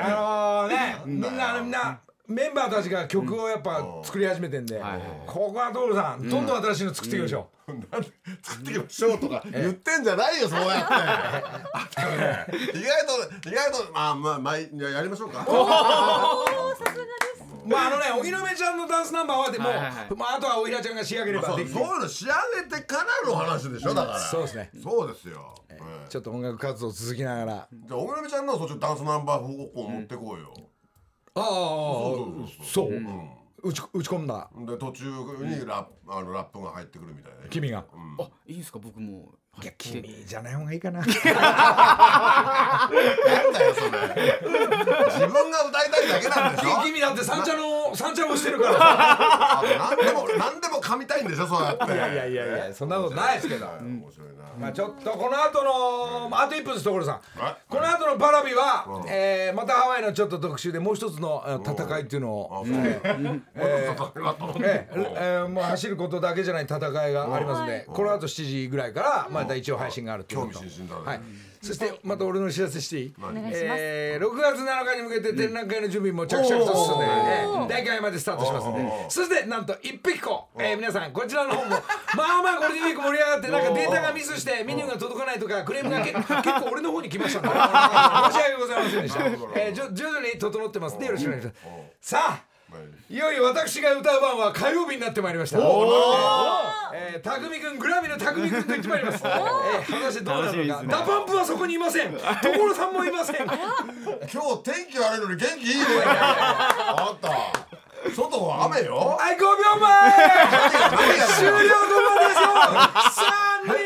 [SPEAKER 1] あのねみんなみんなメンバーたちが曲をやっぱ作り始めてんで、
[SPEAKER 2] はい
[SPEAKER 1] ここは所さんどんどん新しいの作っていきましょう、
[SPEAKER 3] ー作ってきましょうとか言ってんじゃないよそうやって。<laughs> 意外と意外とまあまあまあいややりましょうか
[SPEAKER 1] まああのね荻野目ちゃんのダンスナンバーはでも、
[SPEAKER 2] はいはいはい。
[SPEAKER 1] まあ、あとは大平ちゃんが仕上げれば
[SPEAKER 3] そう
[SPEAKER 1] できる。
[SPEAKER 3] そういうの仕上げてからの話でしょだから。
[SPEAKER 1] そうですね。
[SPEAKER 3] そうですよ。ええ。
[SPEAKER 1] ちょっと音楽活動続きながら。
[SPEAKER 3] じゃあ小倉ちゃんのそっちダンスナンバー方向持ってこうよ。
[SPEAKER 1] ああそう
[SPEAKER 3] うん。
[SPEAKER 1] 打ち打ち込んだ。
[SPEAKER 3] で途中にラップあのラップが入ってくるみたいな。ね
[SPEAKER 1] 君が。
[SPEAKER 2] あいいですか僕も
[SPEAKER 1] いや君じゃない方がいいかな
[SPEAKER 3] なんだよそれ自分が歌いたいだけなんでしょ？
[SPEAKER 1] 君だって三茶の三茶をしてるから。
[SPEAKER 3] あ何でも何でも噛みたいんでしょそうやって。
[SPEAKER 1] いやいやいやいや。そんなことないですけど。
[SPEAKER 3] 面白いな。
[SPEAKER 1] まあちょっとこの後のまああと1分です所さん。
[SPEAKER 3] はい。
[SPEAKER 1] この後のパラビは
[SPEAKER 3] うん。
[SPEAKER 1] えーまたハワイのちょっと特集でもう一つのあ戦いっていうのをええええー <laughs> もう走ることだけじゃない戦いがありますんで、この後7時ぐらいからまた一応配信があるという
[SPEAKER 3] 興
[SPEAKER 1] こと。
[SPEAKER 3] 味津々だね。
[SPEAKER 1] はい、そしてまた俺の知らせしていい？
[SPEAKER 3] お
[SPEAKER 4] 願いします。
[SPEAKER 1] えー、6月7日に向けて展覧会の準備も着々と進んで、えー。大会までスタートしますんで。そしてなんと一匹子、えー皆さんこちらの方も。<laughs> まあまあゴールデンウィーク盛り上がってなんかデータがミスしてメニューが届かないとかクレームがけ結構俺の方に来ましたんで申し訳ございませんでした、<laughs> えー、じょ徐々に整ってますんでよろしくお願いします。さあいよいよ私が歌う番は火曜日になってまいりました。えー、たくみくん、グラミのたくみくんと言ってまいります。えー、果たしてどうなるのか。ダパンプはそこにいません。所さんもいません。
[SPEAKER 3] 今日天気悪いのに元気いいねあんた外は雨よ
[SPEAKER 1] はい、5秒前終了後までよ
[SPEAKER 12] パ